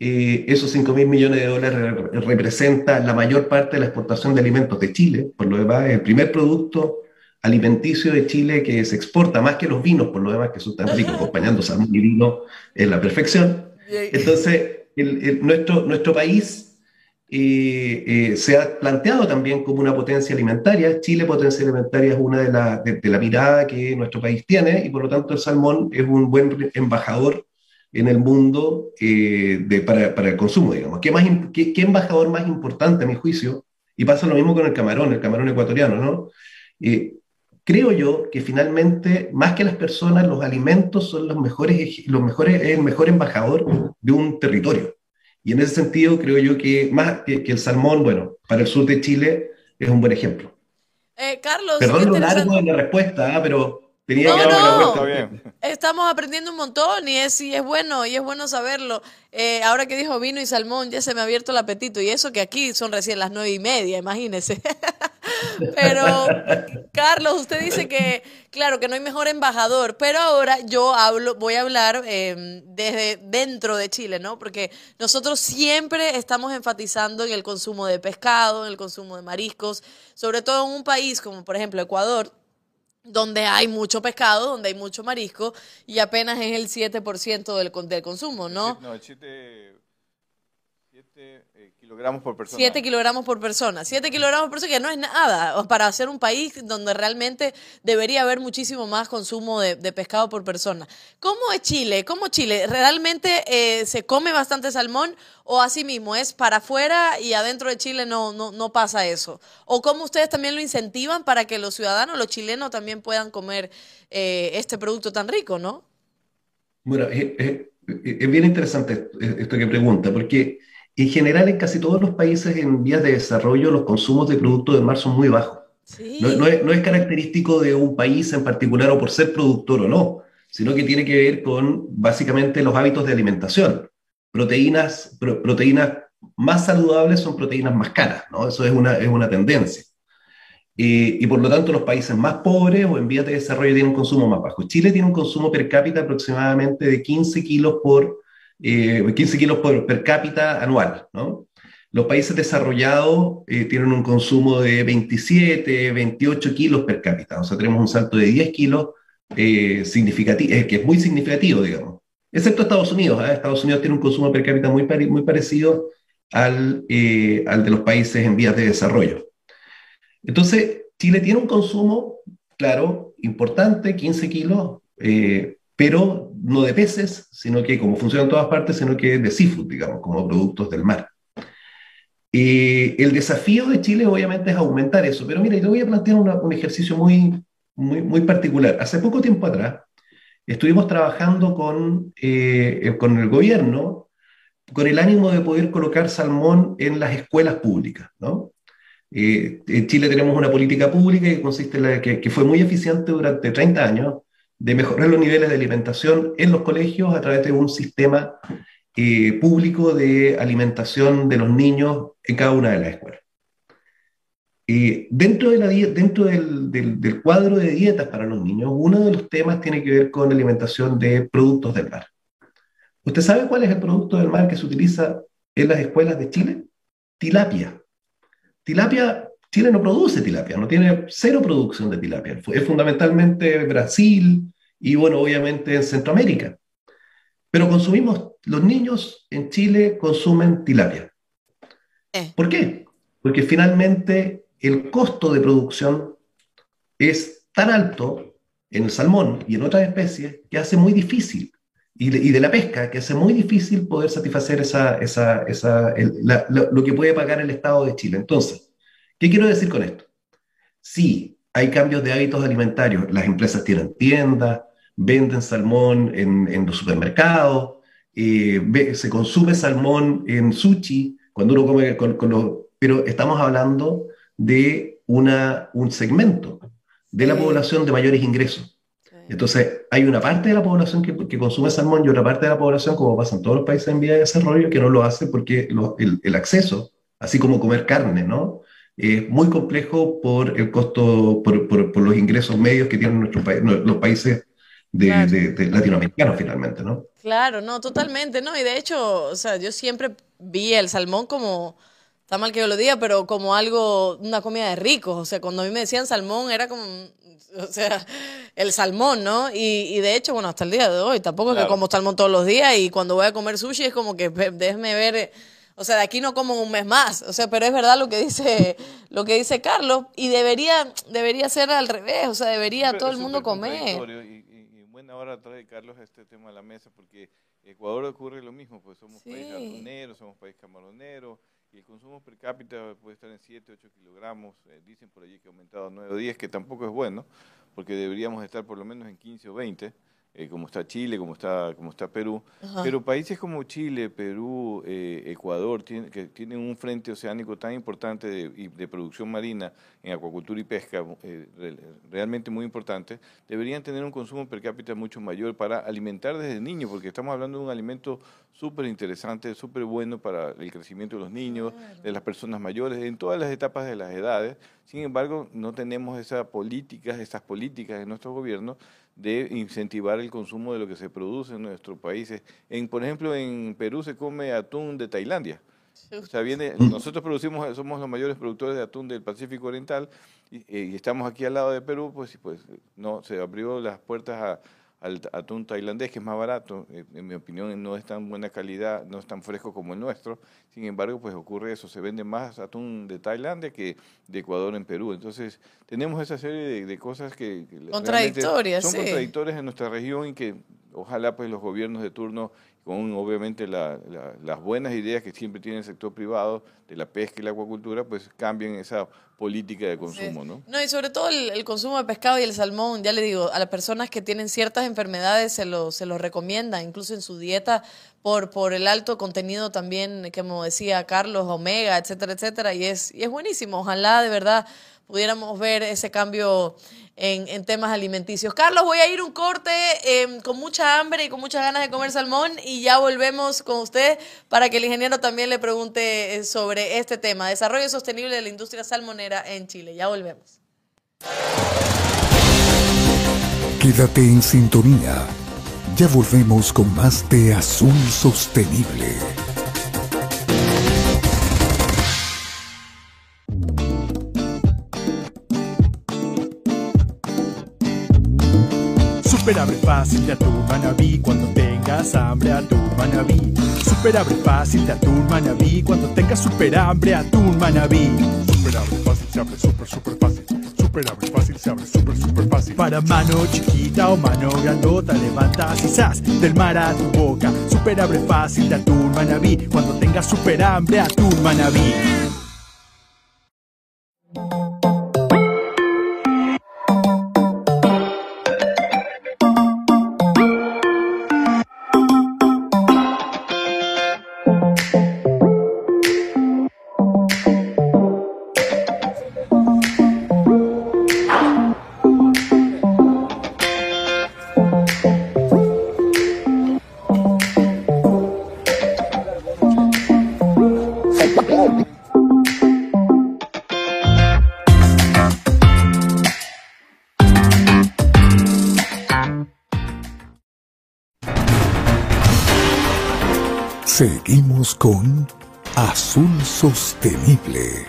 Eh, esos 5 mil millones de dólares representan la mayor parte de la exportación de alimentos de Chile, por lo demás, es el primer producto alimenticio de Chile que se exporta más que los vinos, por lo demás, que son tan ricos, acompañando salmón y vino en la perfección. Entonces, nuestro, nuestro país eh, se ha planteado también como una potencia alimentaria. Chile, potencia alimentaria, es una de la, de, la mirada que nuestro país tiene y por lo tanto el salmón es un buen embajador en el mundo eh, de, para, para, el consumo, digamos. ¿Qué, más, qué, qué, embajador más importante, a mi juicio? Y pasa lo mismo con el camarón, el camarón ecuatoriano, ¿no? Eh, creo yo que finalmente, más que las personas, los alimentos son los mejores, los mejores, el mejor embajador de un territorio. Y en ese sentido creo yo que más que, el salmón, bueno, para el sur de Chile es un buen ejemplo. Eh, Carlos, Perdón lo largo de la respuesta, ¿ah? pero tenía no. Bien. Estamos aprendiendo un montón y es, y es bueno, y es bueno saberlo. Eh, ahora que dijo vino y salmón, ya se me ha abierto el apetito. Y eso que aquí son recién las nueve y media, imagínese. Pero, Carlos, usted dice que, claro, que no hay mejor embajador, pero ahora yo hablo, voy a hablar em, desde dentro de Chile, ¿no? Porque nosotros siempre estamos enfatizando en el consumo de pescado, en el consumo de mariscos, sobre todo en un país como, por ejemplo, Ecuador, donde hay mucho pescado, donde hay mucho marisco, y apenas es el 7% del, del consumo, ¿no? No, el 7 kilogramos por persona. 7 kilogramos por persona. 7 kilogramos por persona, que no es nada para hacer un país donde realmente debería haber muchísimo más consumo de, pescado por persona. ¿Cómo es Chile? ¿Cómo Chile? ¿Realmente eh, se come bastante salmón o así mismo es para afuera y adentro de Chile no, no, no pasa eso? ¿O cómo ustedes también lo incentivan para que los ciudadanos, los chilenos también puedan comer eh, este producto tan rico, no? Bueno, es, es bien interesante esto que pregunta, porque en general, en casi todos los países en vías de desarrollo, los consumos de productos de mar son muy bajos. No, es, característico de un país en particular o por ser productor o no, sino que tiene que ver con básicamente los hábitos de alimentación. Proteínas, proteínas más saludables son proteínas más caras, ¿no? Eso es una, es una tendencia. eh, y por lo tanto los países más pobres o en vías de desarrollo tienen un consumo más bajo. Chile tiene un consumo per cápita aproximadamente de 15 kilos por, 15 eh, kilos por per cápita anual, ¿no? Los países desarrollados eh, tienen un consumo de 27, 28 kilos per cápita, o sea, tenemos un salto de 10 kilos significativo, que es muy significativo, digamos. Excepto Estados Unidos, Estados Unidos tiene un consumo per cápita muy, muy parecido al, al de los países en vías de desarrollo. Entonces, Chile tiene un consumo, claro, importante, 15 kilos, eh, pero no de peces, sino que, como funciona en todas partes, sino que de seafood, digamos, como productos del mar. Eh, el desafío de Chile, obviamente, es aumentar eso, pero mira, yo voy a plantear un ejercicio muy, muy, muy particular. Hace poco tiempo atrás, estuvimos trabajando con, eh, con el gobierno con el ánimo de poder colocar salmón en las escuelas públicas, ¿no? Eh, en Chile tenemos una política pública que consiste la, que, fue muy eficiente durante 30 años de mejorar los niveles de alimentación en los colegios a través de un sistema eh, público de alimentación de los niños en cada una de las escuelas. Eh, dentro de la, dentro del, del, cuadro de dietas para los niños, uno de los temas tiene que ver con la alimentación de productos del mar. ¿Usted sabe cuál es el producto del mar que se utiliza en las escuelas de Chile? Tilapia. Tilapia, Chile no produce tilapia, no tiene cero producción de tilapia. Es fundamentalmente Brasil y, bueno, obviamente en Centroamérica. Pero consumimos, los niños en Chile consumen tilapia. Eh. ¿Por qué? Porque finalmente el costo de producción es tan alto en el salmón y en otras especies que hace muy difícil, y de, la pesca, que hace muy difícil poder satisfacer esa, esa, esa lo que puede pagar el Estado de Chile. Entonces, ¿qué quiero decir con esto? Sí, hay cambios de hábitos alimentarios. Las empresas tienen tiendas, venden salmón en, en los supermercados, eh, se consume salmón en sushi, cuando uno come con, con los... Pero estamos hablando de una, un segmento de la población de mayores ingresos. Entonces, hay una parte de la población que, consume salmón y otra parte de la población, como pasa en todos los países en vía de desarrollo, que no lo hace porque el, acceso, así como comer carne, ¿no? Es muy complejo por el costo, por, los ingresos medios que tienen nuestro los países de, latinoamericanos finalmente, ¿no? Claro, no, totalmente, ¿no? Y de hecho, o sea, yo siempre vi el salmón como, está mal que yo lo diga, pero como algo, una comida de ricos. O sea, cuando a mí me decían salmón era como, o sea, el salmón, ¿no? Y, y, de hecho, bueno, hasta el día de hoy, tampoco es que como salmón todos los días y cuando voy a comer sushi es como que déjeme ver, o sea, de aquí no como un mes más, o sea, pero es verdad lo que dice lo que dice Carlos y debería debería ser al revés, o sea, debería todo el mundo comer. Y, y, buena hora trae Carlos este tema a la mesa porque Ecuador ocurre lo mismo, pues somos país atunero, somos país camaronero, y el consumo per cápita puede estar en 7, 8 kilogramos, eh, dicen por allí que ha aumentado a 9 o 10, que tampoco es bueno, porque deberíamos estar por lo menos en 15 o 20. Eh, como está Chile, como está, como está Perú. Pero países como Chile, Perú, eh, Ecuador, que tienen un frente oceánico tan importante de, de producción marina en acuacultura y pesca, eh, realmente muy importante, deberían tener un consumo per cápita mucho mayor para alimentar desde niños, porque estamos hablando de un alimento súper interesante, súper bueno para el crecimiento de los niños, de las personas mayores, en todas las etapas de las edades. Sin embargo, no tenemos esas políticas, esas políticas de nuestro gobierno de incentivar el consumo de lo que se produce en nuestros países. En, por ejemplo, en Perú se come atún de Tailandia. O sea, viene, nosotros producimos, somos los mayores productores de atún del Pacífico Oriental y, y, estamos aquí al lado de Perú, pues, pues no, se abrió las puertas a, al atún tailandés, que es más barato, eh, en mi opinión no es tan buena calidad, no es tan fresco como el nuestro, sin embargo, pues ocurre eso, se vende más atún de Tailandia que de Ecuador en Perú, entonces tenemos esa serie de, cosas que... Contradictorias, Son contradictorias en nuestra región y que ojalá pues los gobiernos de turno con obviamente las buenas ideas que siempre tiene el sector privado de la pesca y la acuacultura, pues cambien esa política de consumo, ¿no? No, y sobre todo el, consumo de pescado y el salmón, ya le digo, a las personas que tienen ciertas enfermedades se lo, se lo recomienda, incluso en su dieta, por, por el alto contenido también, como decía Carlos, omega, etcétera, etcétera, y es, y es buenísimo. Ojalá de verdad pudiéramos ver ese cambio en, temas alimenticios. Carlos, voy a ir un corte em, con mucha hambre y con muchas ganas de comer salmón y ya volvemos con usted para que el ingeniero también le pregunte eh, sobre este tema, desarrollo sostenible de la industria salmonera en Chile. Ya volvemos. Quédate en sintonía. Ya volvemos con más de Azul Sostenible. Super abre fácil de atún manabí cuando tengas hambre atún manabí. Super abre fácil de atún manabí cuando tengas super hambre atún manabí. Super abre fácil se abre super super fácil. Super abre fácil se abre super super fácil. Para mano chiquita o mano grandota levantas y zas del mar a tu boca. Super abre fácil de atún manabí cuando tengas super hambre atún manabí. Con Azul Sostenible.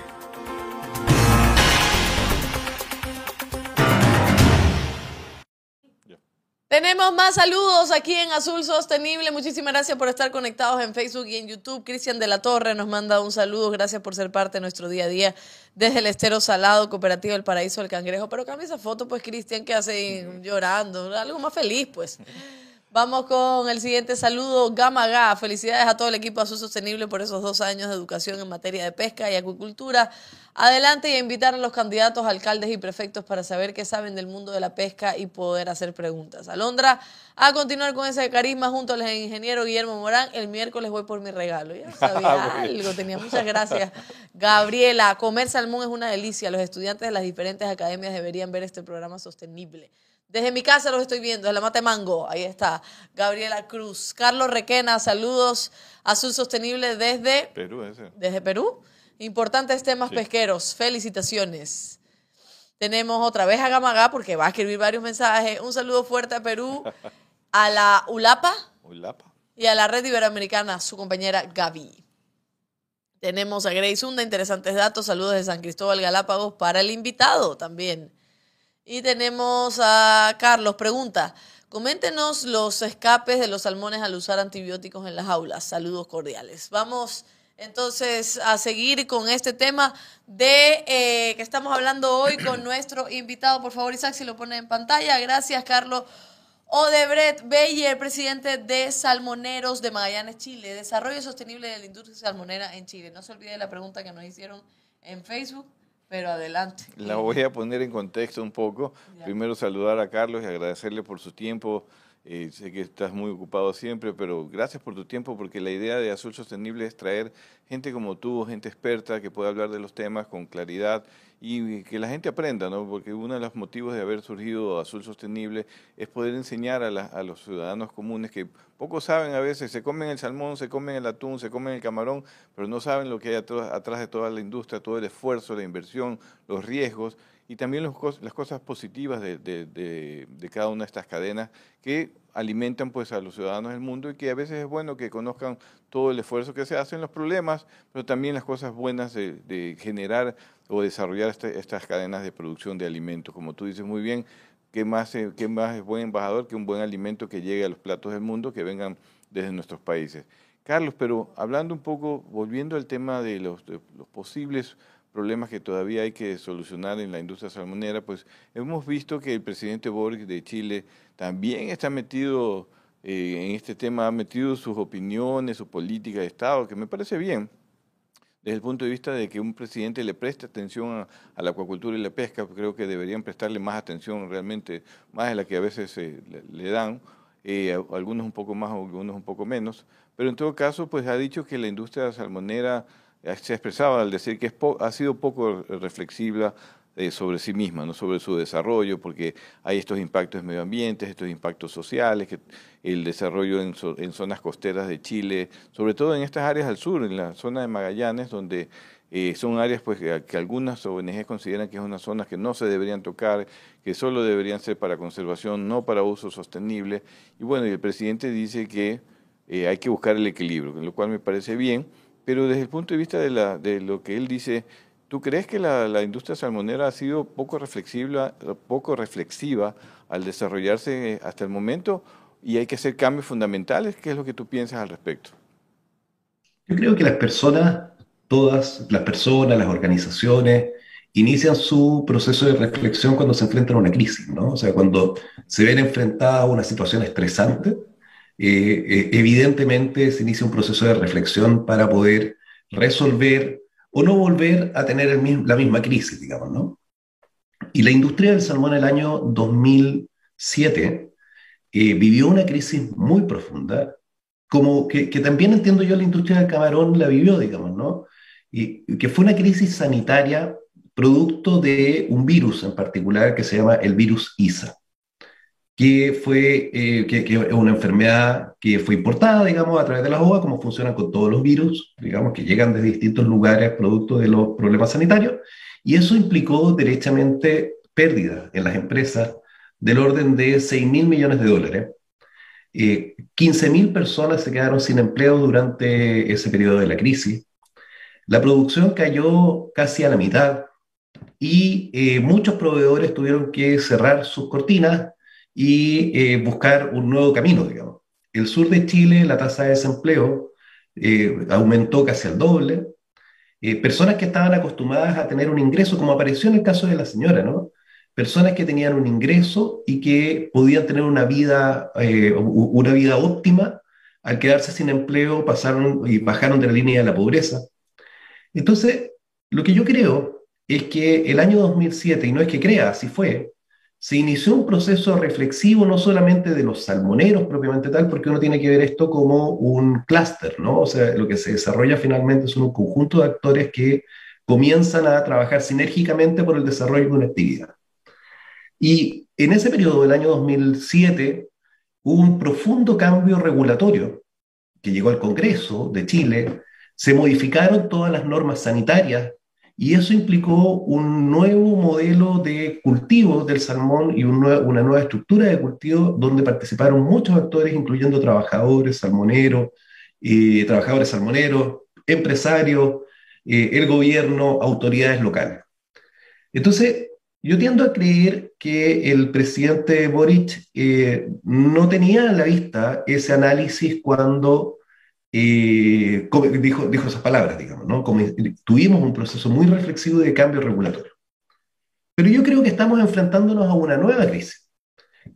Tenemos más saludos aquí en Azul Sostenible. Muchísimas gracias por estar conectados en Facebook y en YouTube. Cristian de la Torre nos manda un saludo. Gracias por ser parte de nuestro día a día desde el Estero Salado, Cooperativo del Paraíso del Cangrejo. Pero cambia esa foto, pues, Cristian, que hace llorando. Algo más feliz, pues. Vamos con el siguiente saludo. Gama Ga. Felicidades a todo el equipo Azul Sostenible por esos dos años de educación en materia de pesca y acuicultura. Adelante y a invitar a los candidatos, alcaldes y prefectos para saber qué saben del mundo de la pesca y poder hacer preguntas. Alondra, a continuar con ese carisma junto al ingeniero Guillermo Morán. El miércoles voy por mi regalo. Ya sabía algo, tenía muchas gracias. Gabriela, comer salmón es una delicia. Los estudiantes de las diferentes academias deberían ver este programa sostenible. Desde mi casa los estoy viendo, desde la Mate Mango, ahí está. Gabriela Cruz. Carlos Requena, saludos. Azul Sostenible desde... Perú, ese. Desde Perú. Importantes temas pesqueros. Felicitaciones. Tenemos otra vez a Gamagá porque va a escribir varios mensajes. Un saludo fuerte a Perú, a la ULAPA Ulapa. y a la Red Iberoamericana, su compañera Gaby. Tenemos a Grace Hunda, interesantes datos. Saludos de San Cristóbal Galápagos para el invitado también. Y tenemos a Carlos, pregunta, coméntenos los escapes de los salmones al usar antibióticos en las aulas. Saludos cordiales. Vamos entonces a seguir con este tema de eh, que estamos hablando hoy con nuestro invitado. Por favor, Isaac, si lo pone en pantalla. Gracias, Carlos. Odebrecht Beyer, presidente de Salmoneros de Magallanes, Chile. Desarrollo sostenible de la industria salmonera en Chile. No se olvide la pregunta que nos hicieron en Facebook. Pero adelante. La voy a poner en contexto un poco. Ya. Primero saludar a Carlos y agradecerle por su tiempo. Eh, sé que estás muy ocupado siempre, pero gracias por tu tiempo porque la idea de Azul Sostenible es traer gente como tú, gente experta que pueda hablar de los temas con claridad y que la gente aprenda, ¿no? Porque uno de los motivos de haber surgido Azul Sostenible es poder enseñar a, los ciudadanos comunes que poco saben a veces, se comen el salmón, se comen el atún, se comen el camarón, pero no saben lo que hay atrás de toda la industria, todo el esfuerzo, la inversión, los riesgos y también los las cosas positivas de, de- de- cada una de estas cadenas que alimentan pues a los ciudadanos del mundo y que a veces es bueno que conozcan todo el esfuerzo que se hace en los problemas, pero también las cosas buenas de, generar o desarrollar este- estas cadenas de producción de alimentos. Como tú dices muy bien, ¿qué más, qué más es buen embajador que un buen alimento que llegue a los platos del mundo, que vengan desde nuestros países? Carlos, pero hablando un poco, volviendo al tema de los, de los posibles problemas que todavía hay que solucionar en la industria salmonera, pues hemos visto que el presidente Boric de Chile también está metido eh, en este tema, ha metido sus opiniones, su política de Estado, que me parece bien, desde el punto de vista de que un presidente le preste atención a, a la acuacultura y la pesca, creo que deberían prestarle más atención realmente, más de la que a veces eh, le, le dan, eh, algunos un poco más, algunos un poco menos, pero en todo caso, pues ha dicho que la industria salmonera se expresaba al decir que es ha sido poco reflexiva eh, sobre sí misma, no sobre su desarrollo, porque hay estos impactos medioambientes, estos impactos sociales, que el desarrollo en, zo- en zonas costeras de Chile, sobre todo en estas áreas al sur, en la zona de Magallanes, donde eh, son áreas pues que, algunas ONG consideran que es unas zonas que no se deberían tocar, que solo deberían ser para conservación, no para uso sostenible. Y bueno, y el presidente dice que eh, hay que buscar el equilibrio, lo cual me parece bien, pero desde el punto de vista de, la, de lo que él dice, ¿tú crees que la, la industria salmonera ha sido poco reflexiva, poco reflexiva al desarrollarse hasta el momento y hay que hacer cambios fundamentales? ¿Qué es lo que tú piensas al respecto? Yo creo que las personas, todas las personas, las organizaciones, inician su proceso de reflexión cuando se enfrentan a una crisis, ¿no? O sea, cuando se ven enfrentadas a una situación estresante, eh, eh, evidentemente se inicia un proceso de reflexión para poder resolver o no volver a tener la misma crisis, digamos, ¿no? Y la industria del salmón en el año 2007 eh, vivió una crisis muy profunda, como que, que también entiendo yo la industria del camarón la vivió, digamos, ¿no? Y que fue una crisis sanitaria producto de un virus en particular que se llama el virus ISA que fue eh, que, que es una enfermedad que fue importada, digamos, a través de las OVA, como funciona con todos los virus, digamos, que llegan de distintos lugares producto de los problemas sanitarios, y eso implicó derechamente pérdidas en las empresas del orden de 6 mil millones de dólares. Eh, 15 mil personas se quedaron sin empleo durante ese periodo de la crisis. La producción cayó casi a la mitad y eh, muchos proveedores tuvieron que cerrar sus cortinas y eh, buscar un nuevo camino, digamos. El sur de Chile, la tasa de desempleo eh, aumentó casi al doble. Eh, personas que estaban acostumbradas a tener un ingreso, como apareció en el caso de la señora, ¿no? Personas que tenían un ingreso y que podían tener una vida, una vida óptima, al quedarse sin empleo pasaron y bajaron de la línea de la pobreza. Entonces, lo que yo creo es que el año 2007, y no es que crea, así fue, se inició un proceso reflexivo no solamente de los salmoneros propiamente tal, porque uno tiene que ver esto como un clúster, ¿no? O sea, lo que se desarrolla finalmente es un conjunto de actores que comienzan a trabajar sinérgicamente por el desarrollo de una actividad. Y en ese periodo del año 2007 hubo un profundo cambio regulatorio que llegó al Congreso de Chile, se modificaron todas las normas sanitarias y eso implicó un nuevo modelo de cultivo del salmón y un una nueva estructura de cultivo donde participaron muchos actores, incluyendo trabajadores, salmoneros, eh, trabajadores salmoneros, empresarios, eh, el gobierno, autoridades locales. Entonces, yo tiendo a creer que el presidente Boric eh, no tenía a la vista ese análisis cuando dijo, dijo esas palabras, digamos, ¿no? Como tuvimos un proceso muy reflexivo de cambio regulatorio. Pero yo creo que estamos enfrentándonos a una nueva crisis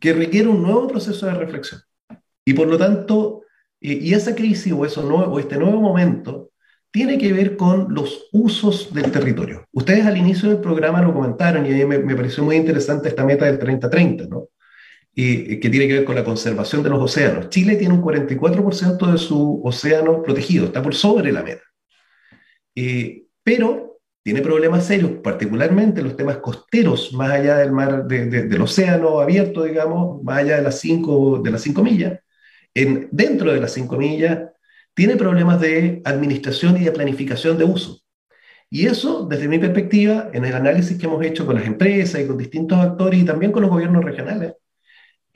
que requiere un nuevo proceso de reflexión. Y por lo tanto, eh, y esa crisis o, eso o este nuevo momento tiene que ver con los usos del territorio. Ustedes al inicio del programa lo comentaron y a mí me, me pareció muy interesante esta meta del 30-30, ¿no? Y que tiene que ver con la conservación de los océanos. Chile tiene un 44% de su océano protegido, está por sobre la meta. Eh, pero tiene problemas serios, particularmente los temas costeros, más allá del mar, de, de, del océano abierto, digamos, más allá de las 5 de las cinco millas. En, dentro de las 5 millas, tiene problemas de administración y de planificación de uso. Y eso, desde mi perspectiva, en el análisis que hemos hecho con las empresas y con distintos actores y también con los gobiernos regionales,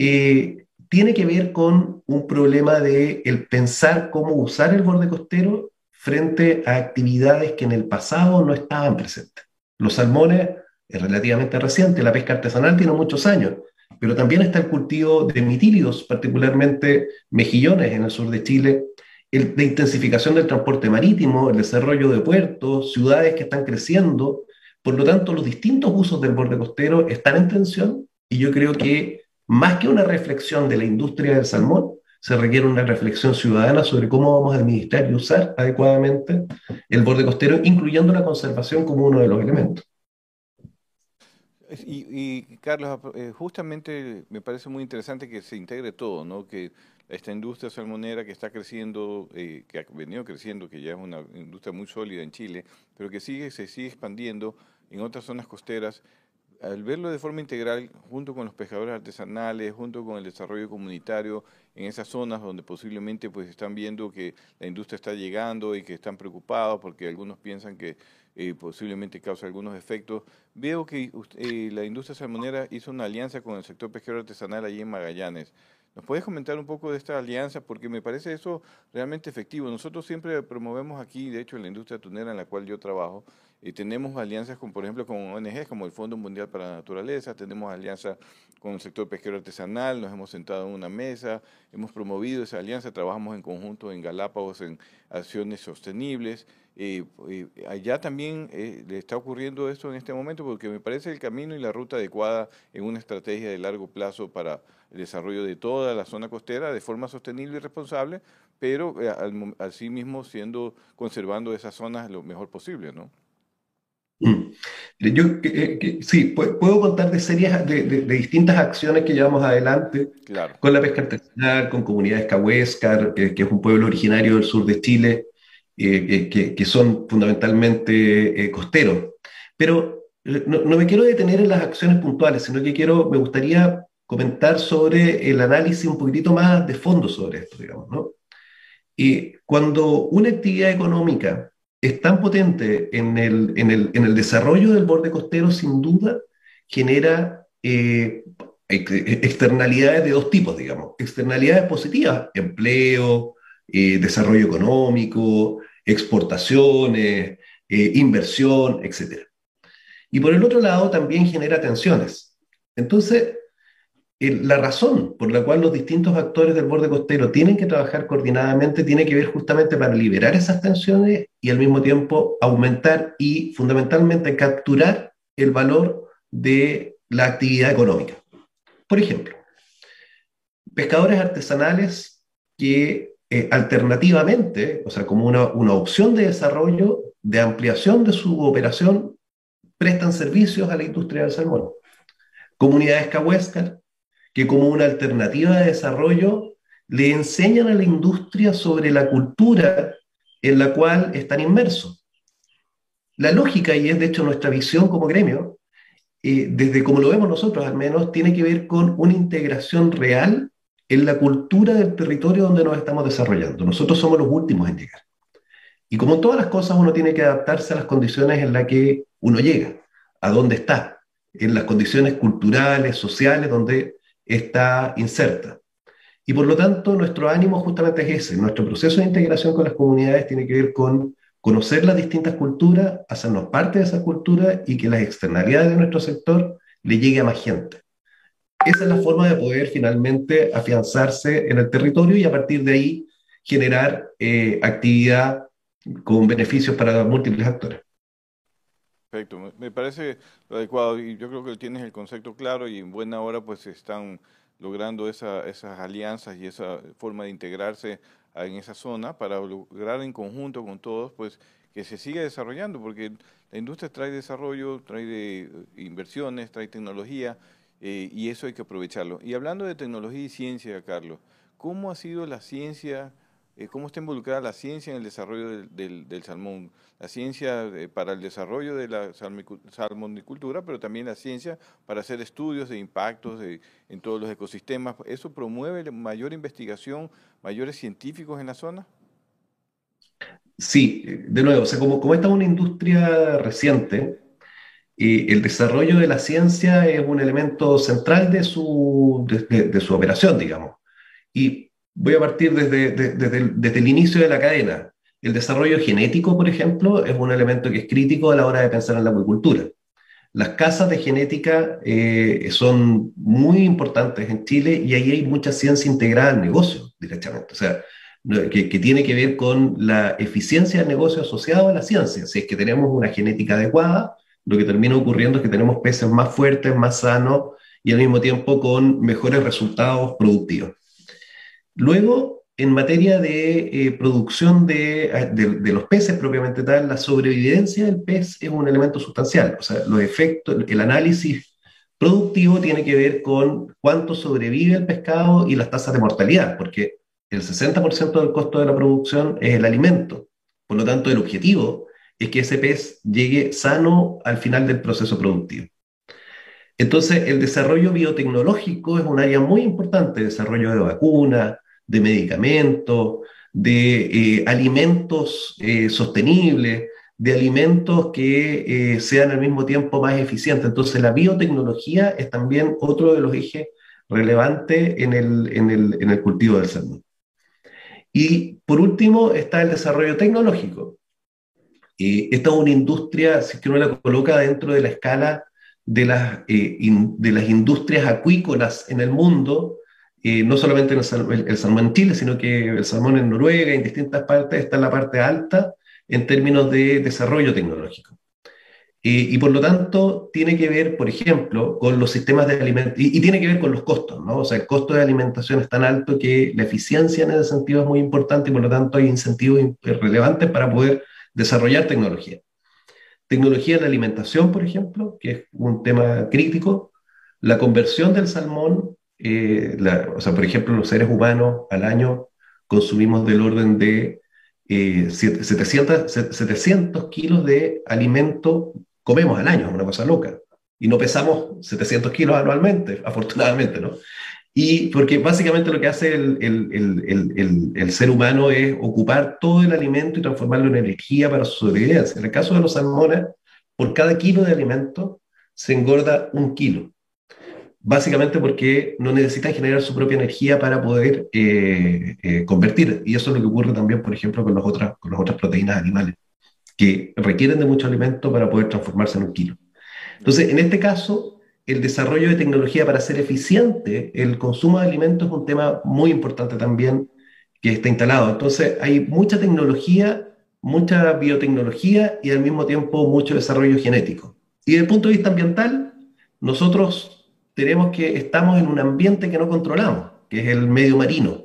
eh, tiene que ver con un problema de el pensar cómo usar el borde costero frente a actividades que en el pasado no estaban presentes. Los salmones es relativamente reciente, la pesca artesanal tiene muchos años, pero también está el cultivo de mitílidos, particularmente mejillones en el sur de Chile, el, la intensificación del transporte marítimo, el desarrollo de puertos, ciudades que están creciendo. Por lo tanto, los distintos usos del borde costero están en tensión y yo creo que más que una reflexión de la industria del salmón, se requiere una reflexión ciudadana sobre cómo vamos a administrar y usar adecuadamente el borde costero, incluyendo la conservación como uno de los elementos. Y, Carlos, eh, justamente me parece muy interesante que se integre todo, ¿no? Que esta industria salmonera que está creciendo, eh, que ha venido creciendo, que ya es una industria muy sólida en Chile, pero que sigue, se sigue expandiendo en otras zonas costeras, al verlo de forma integral, junto con los pescadores artesanales, junto con el desarrollo comunitario en esas zonas donde posiblemente pues están viendo que la industria está llegando y que están preocupados porque algunos piensan que eh, posiblemente causa algunos efectos. Veo que eh, la industria salmonera hizo una alianza con el sector pesquero artesanal allí en Magallanes. ¿Nos puedes comentar un poco de esta alianza? Porque me parece eso realmente efectivo. Nosotros siempre promovemos aquí, de hecho en la industria tunera en la cual yo trabajo, y tenemos alianzas con, por ejemplo, con ONGs como el Fondo Mundial para la Naturaleza, tenemos alianza con el sector pesquero artesanal, nos hemos sentado en una mesa, hemos promovido esa alianza, trabajamos en conjunto en Galápagos en acciones sostenibles. Eh, allá también eh, le está ocurriendo esto en este momento porque me parece el camino y la ruta adecuada en una estrategia de largo plazo para el desarrollo de toda la zona costera de forma sostenible y responsable, pero eh, al, al sí mismo siendo conservando esas zonas lo mejor posible, ¿no? Mm. Yo sí, puedo contar de series de, distintas acciones que llevamos adelante con la pesca artesanal, con comunidades Cahuéscar, que, es un pueblo originario del sur de Chile, eh, que, son fundamentalmente eh, costeros. Pero eh, no, me quiero detener en las acciones puntuales, sino que quiero, me gustaría comentar sobre el análisis un poquitito más de fondo sobre esto, digamos, ¿no? Y cuando una actividad económica es tan potente en el, en el, en el desarrollo del borde costero, sin duda, genera eh, externalidades de dos tipos, digamos. Externalidades positivas, empleo, eh, desarrollo económico, exportaciones, eh, inversión, etc. Y por el otro lado también genera tensiones. Entonces, la razón por la cual los distintos actores del borde costero tienen que trabajar coordinadamente tiene que ver justamente para liberar esas tensiones y al mismo tiempo aumentar y fundamentalmente capturar el valor de la actividad económica. Por ejemplo, pescadores artesanales que eh, alternativamente, o sea, como una, una opción de desarrollo, de ampliación de su operación, prestan servicios a la industria del salmón. Comunidades cahuéscar que como una alternativa de desarrollo le enseñan a la industria sobre la cultura en la cual están inmersos. La lógica, y es de hecho nuestra visión como gremio, eh, desde como lo vemos nosotros al menos, tiene que ver con una integración real en la cultura del territorio donde nos estamos desarrollando. Nosotros somos los últimos en llegar. Y como en todas las cosas, uno tiene que adaptarse a las condiciones en las que uno llega, a dónde está, en las condiciones culturales, sociales, donde está inserta. Y por lo tanto, nuestro ánimo justamente es ese. Nuestro proceso de integración con las comunidades tiene que ver con conocer las distintas culturas, hacernos parte de esa cultura y que las externalidades de nuestro sector le llegue a más gente. Esa es la forma de poder finalmente afianzarse en el territorio y a partir de ahí generar eh, actividad con beneficios para múltiples actores. Perfecto, me parece lo adecuado y yo creo que tienes el concepto claro y en buena hora pues están logrando esa, esas alianzas y esa forma de integrarse en esa zona para lograr en conjunto con todos pues que se siga desarrollando porque la industria trae desarrollo, trae de inversiones, trae tecnología eh, y eso hay que aprovecharlo. Y hablando de tecnología y ciencia, Carlos, ¿cómo ha sido la ciencia eh, cómo está involucrada la ciencia en el desarrollo del, salmón, la ciencia eh, para el desarrollo de la salmonicultura, pero también la ciencia para hacer estudios de impactos en todos los ecosistemas. ¿Eso promueve mayor investigación, mayores científicos en la zona? Sí, de nuevo, o sea, como, como esta es una industria reciente, eh, el desarrollo de la ciencia es un elemento central de su, de, de su operación, digamos. Y voy a partir desde, desde, el, inicio de la cadena. El desarrollo genético, por ejemplo, es un elemento que es crítico a la hora de pensar en la acuicultura. Las casas de genética eh, son muy importantes en Chile y ahí hay mucha ciencia integrada al negocio directamente. O sea, que, que, tiene que ver con la eficiencia del negocio asociado a la ciencia. Si es que tenemos una genética adecuada, lo que termina ocurriendo es que tenemos peces más fuertes, más sanos y al mismo tiempo con mejores resultados productivos. Luego, en materia de eh, producción eh, de, los peces propiamente tal, la sobrevivencia del pez es un elemento sustancial. O sea, los efectos, el análisis productivo tiene que ver con cuánto sobrevive el pescado y las tasas de mortalidad, porque el 60% del costo de la producción es el alimento. Por lo tanto, el objetivo es que ese pez llegue sano al final del proceso productivo. Entonces, el desarrollo biotecnológico es un área muy importante, desarrollo de vacunas, de medicamentos, de eh, alimentos eh, sostenibles, de alimentos que eh, sean al mismo tiempo más eficientes. Entonces, la biotecnología es también otro de los ejes relevantes en el, cultivo del salmón. Y por último está el desarrollo tecnológico. esta es una industria, si es que uno la coloca dentro de la escala de las, eh, de las industrias acuícolas en el mundo, eh, no solamente el, salmón en Chile, sino que el salmón en Noruega, en distintas partes, está en la parte alta en términos de desarrollo tecnológico. y por lo tanto, tiene que ver, por ejemplo, con los sistemas de alimentación, y, tiene que ver con los costos, ¿no? O sea, el costo de alimentación es tan alto que la eficiencia en ese sentido es muy importante y por lo tanto hay incentivos relevantes para poder desarrollar tecnología. Tecnología de la alimentación, por ejemplo, que es un tema crítico. La conversión del salmón, eh, o sea, por ejemplo, los seres humanos al año consumimos del orden de 700, eh, 700 kilos de alimento, comemos al año, es una cosa loca. Y no pesamos 700 kilos anualmente, afortunadamente, ¿no? Y porque básicamente lo que hace el, el, el, ser humano es ocupar todo el alimento y transformarlo en energía para su sobrevivencia. En el caso de los salmones, por cada kilo de alimento se engorda un kilo. Básicamente porque no necesitan generar su propia energía para poder eh, eh, convertir. Y eso es lo que ocurre también, por ejemplo, con, los otras, con las otras proteínas animales, que requieren de mucho alimento para poder transformarse en un kilo. Entonces, en este caso, el desarrollo de tecnología para ser eficiente, el consumo de alimentos es un tema muy importante también que está instalado. Entonces, hay mucha tecnología, mucha biotecnología y al mismo tiempo mucho desarrollo genético. Y desde el punto de vista ambiental, nosotros tenemos que estamos en un ambiente que no controlamos, que es el medio marino.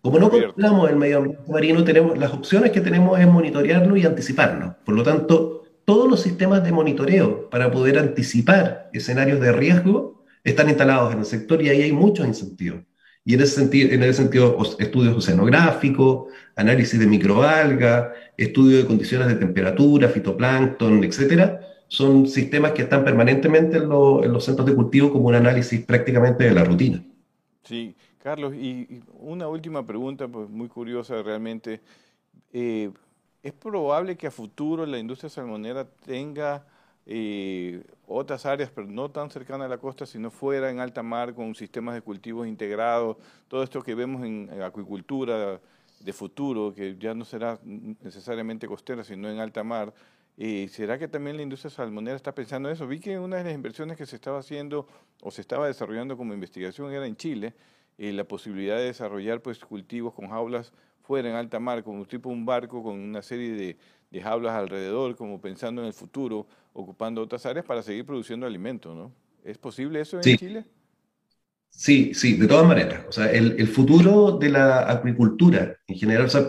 Como no controlamos el medio marino, tenemos, las opciones que tenemos es monitorearlo y anticiparnos. Por lo tanto, todos los sistemas de monitoreo para poder anticipar escenarios de riesgo están instalados en el sector y ahí hay muchos incentivos. Y en ese sentido, en sentido estudios oceanográficos, análisis de microalga, estudio de condiciones de temperatura, fitoplancton, etcétera, son sistemas que están permanentemente en, los centros de cultivo como un análisis prácticamente de la rutina. Sí, Carlos, y, una última pregunta, pues muy curiosa realmente. Eh, ¿Es probable que a futuro la industria salmonera tenga eh, otras áreas, pero no tan cercanas a la costa, sino fuera en alta mar, con sistemas de cultivos integrados, todo esto que vemos en, acuicultura de futuro, que ya no será necesariamente costera, sino en alta mar? Eh, ¿Será que también la industria salmonera está pensando en eso? Vi que una de las inversiones que se estaba haciendo o se estaba desarrollando como investigación era en Chile, eh, la posibilidad de desarrollar pues, cultivos con jaulas fuera en alta mar, como tipo un barco con una serie de, de jaulas alrededor, como pensando en el futuro, ocupando otras áreas para seguir produciendo alimentos, ¿no? ¿Es posible eso en Chile? Sí, sí, de todas maneras. O sea, el, el, futuro de la acuicultura en general, o sea,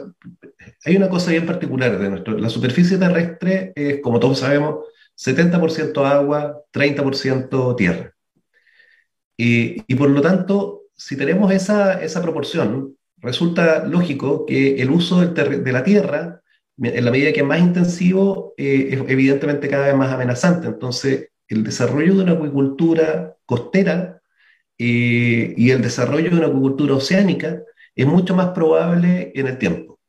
hay una cosa bien particular de nuestro, la superficie terrestre es, como todos sabemos, 70% agua, 30% tierra. Y, y, por lo tanto, si tenemos esa, esa proporción, resulta lógico que el uso de la tierra, en la medida que es más intensivo, eh, es evidentemente cada vez más amenazante. Entonces, el desarrollo de una acuicultura costera eh, y el desarrollo de una acuicultura oceánica es mucho más probable en el tiempo.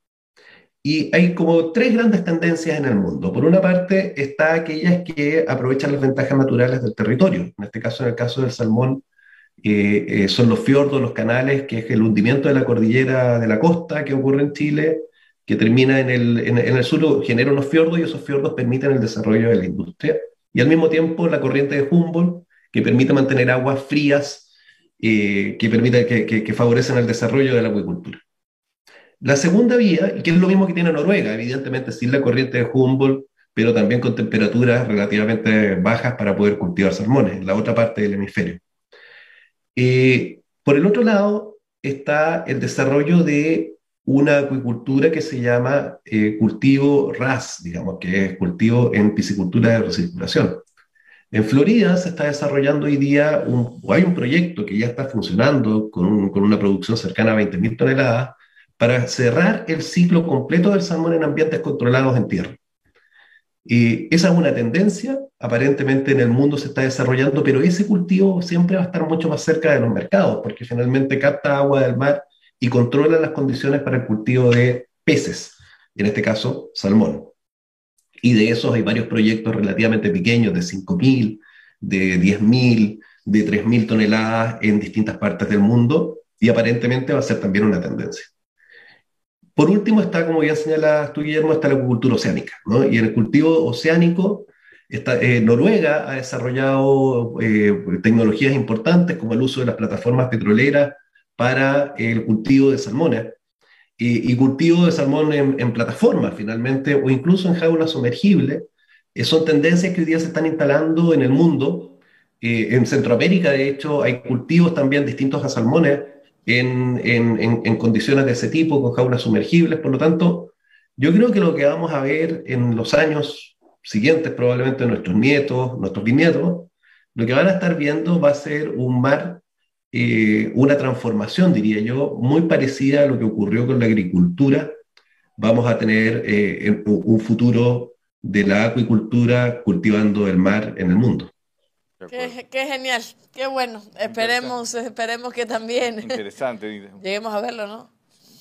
Y hay como tres grandes tendencias en el mundo. Por una parte está aquellas que aprovechan las ventajas naturales del territorio. En este caso, en el caso del salmón, eh, son los fiordos, los canales, que es el hundimiento de la cordillera de la costa que ocurre en Chile, que termina en el, en, el sur, genera unos fiordos y esos fiordos permiten el desarrollo de la industria. Y al mismo tiempo la corriente de Humboldt, que permite mantener aguas frías, eh, que, permite, que, que, favorecen el desarrollo de la acuicultura. La segunda vía, que es lo mismo que tiene Noruega, evidentemente sin la corriente de Humboldt, pero también con temperaturas relativamente bajas para poder cultivar salmones, en la otra parte del hemisferio. Eh, por el otro lado está el desarrollo de una acuicultura que se llama eh, cultivo RAS, digamos, que es cultivo en piscicultura de recirculación. En Florida se está desarrollando hoy día, un, o hay un proyecto que ya está funcionando con, con una producción cercana a 20.000 toneladas para cerrar el ciclo completo del salmón en ambientes controlados en tierra. Y esa es una tendencia, aparentemente en el mundo se está desarrollando, pero ese cultivo siempre va a estar mucho más cerca de los mercados, porque finalmente capta agua del mar y controla las condiciones para el cultivo de peces, en este caso salmón. Y de esos hay varios proyectos relativamente pequeños, de 5.000, de 10.000, de 3.000 toneladas en distintas partes del mundo, y aparentemente va a ser también una tendencia. Por último está, como ya señalas tú, Guillermo, está la acuicultura oceánica. Y en el cultivo oceánico, está, eh, Noruega ha desarrollado eh, tecnologías importantes como el uso de las plataformas petroleras para el cultivo de salmones y, cultivo de salmón en, plataformas, finalmente, o incluso en jaulas sumergibles. Eh, son tendencias que hoy día se están instalando en el mundo. en Centroamérica, de hecho, hay cultivos también distintos a salmones en, condiciones de ese tipo, con jaulas sumergibles. Por lo tanto, yo creo que lo que vamos a ver en los años siguientes, probablemente nuestros nietos, nuestros bisnietos, lo que van a estar viendo va a ser un mar, eh, una transformación, diría yo, muy parecida a lo que ocurrió con la agricultura. Vamos a tener eh, un futuro de la acuicultura cultivando el mar en el mundo. Qué, genial, qué bueno. Esperemos, esperemos que también Interesante. lleguemos a verlo, ¿no?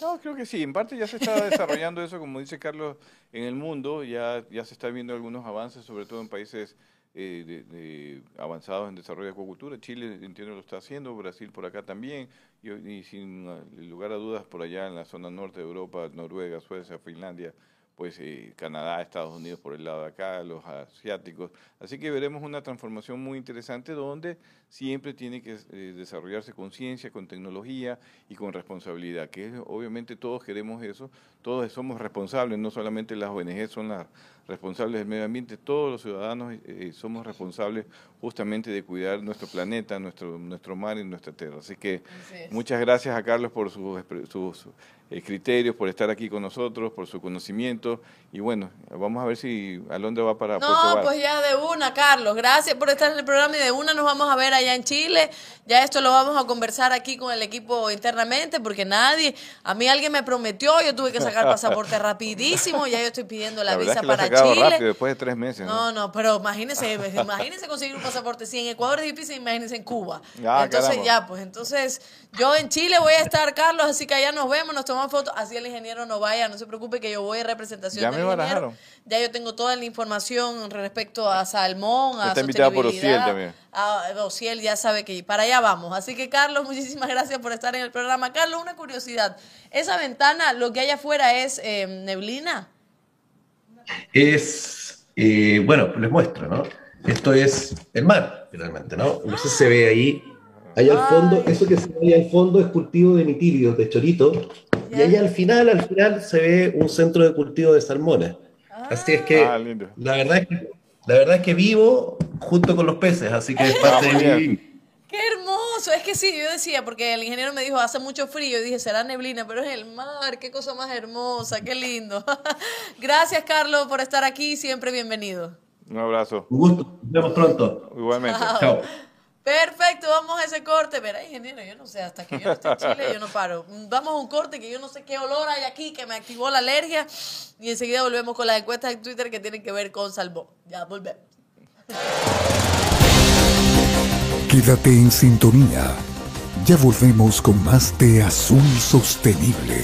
No, creo que sí. En parte ya se está desarrollando eso, como dice Carlos, en el mundo. Ya, ya se está viendo algunos avances, sobre todo en países eh, avanzados en desarrollo de acuacultura. Chile, entiendo, lo está haciendo, Brasil por acá también, y, y sin lugar a dudas por allá en la zona norte de Europa, Noruega, Suecia, Finlandia, pues eh, Canadá, Estados Unidos por el lado de acá, los asiáticos. Así que veremos una transformación muy interesante donde siempre tiene que eh, desarrollarse con ciencia, con tecnología y con responsabilidad, que obviamente todos queremos eso, todos somos responsables, no solamente las ONG son las responsables del medio ambiente, todos los ciudadanos eh, somos responsables justamente de cuidar nuestro planeta, nuestro, nuestro mar y nuestra tierra. Así que muchas gracias a Carlos por sus, sus eh, criterios, por estar aquí con nosotros, por su conocimiento. Y bueno, vamos a ver si Alondra va para No, pues ya de una, Carlos. Gracias por estar en el programa y de una nos vamos a ver allá en Chile. Ya esto lo vamos a conversar aquí con el equipo internamente porque nadie, a mí alguien me prometió, yo tuve que sacar pasaporte rapidísimo, ya yo estoy pidiendo la, visa para Chile. después de tres meses. No, no, pero imagínense, imagínense conseguir un pasaporte. Si en Ecuador es difícil, imagínense en Cuba. Ah, entonces ya, pues entonces yo en Chile voy a estar, Carlos, así que allá nos vemos, nos tomamos fotos. Así el ingeniero no vaya, no se preocupe que yo voy en representación ya del ingeniero. Ya yo tengo toda la información respecto a salmón, a Está invitado por Ociel también. A Ociel ya sabe que para allá vamos. Así que Carlos, muchísimas gracias por estar en el programa. Carlos, una curiosidad. ¿Esa ventana, lo que hay afuera es eh, neblina? Es, eh, bueno, les muestro, ¿no? Esto es el mar, finalmente, ¿no? No sé si se ve ahí. Allá al fondo, eso que se ve ahí al fondo es cultivo de mitilios, de chorito. Y allá al final, al final se ve un centro de cultivo de salmones. Así es que, ah, la verdad es que la verdad es que vivo junto con los peces, así que es parte de mi Qué hermoso, es que sí, yo decía, porque el ingeniero me dijo, hace mucho frío, y dije, será neblina, pero es el mar, qué cosa más hermosa, qué lindo. Gracias, Carlos, por estar aquí, siempre bienvenido. Un abrazo. Un gusto, nos vemos pronto. Igualmente. Chao. Perfecto, vamos a ese corte. Verá, ingeniero, yo no sé, hasta que yo no esté en Chile, yo no paro. Vamos a un corte que yo no sé qué olor hay aquí, que me activó la alergia. Y enseguida volvemos con las encuestas en Twitter que tienen que ver con Salvo. Ya, volvemos. Quédate en sintonía. Ya volvemos con más de Azul Sostenible.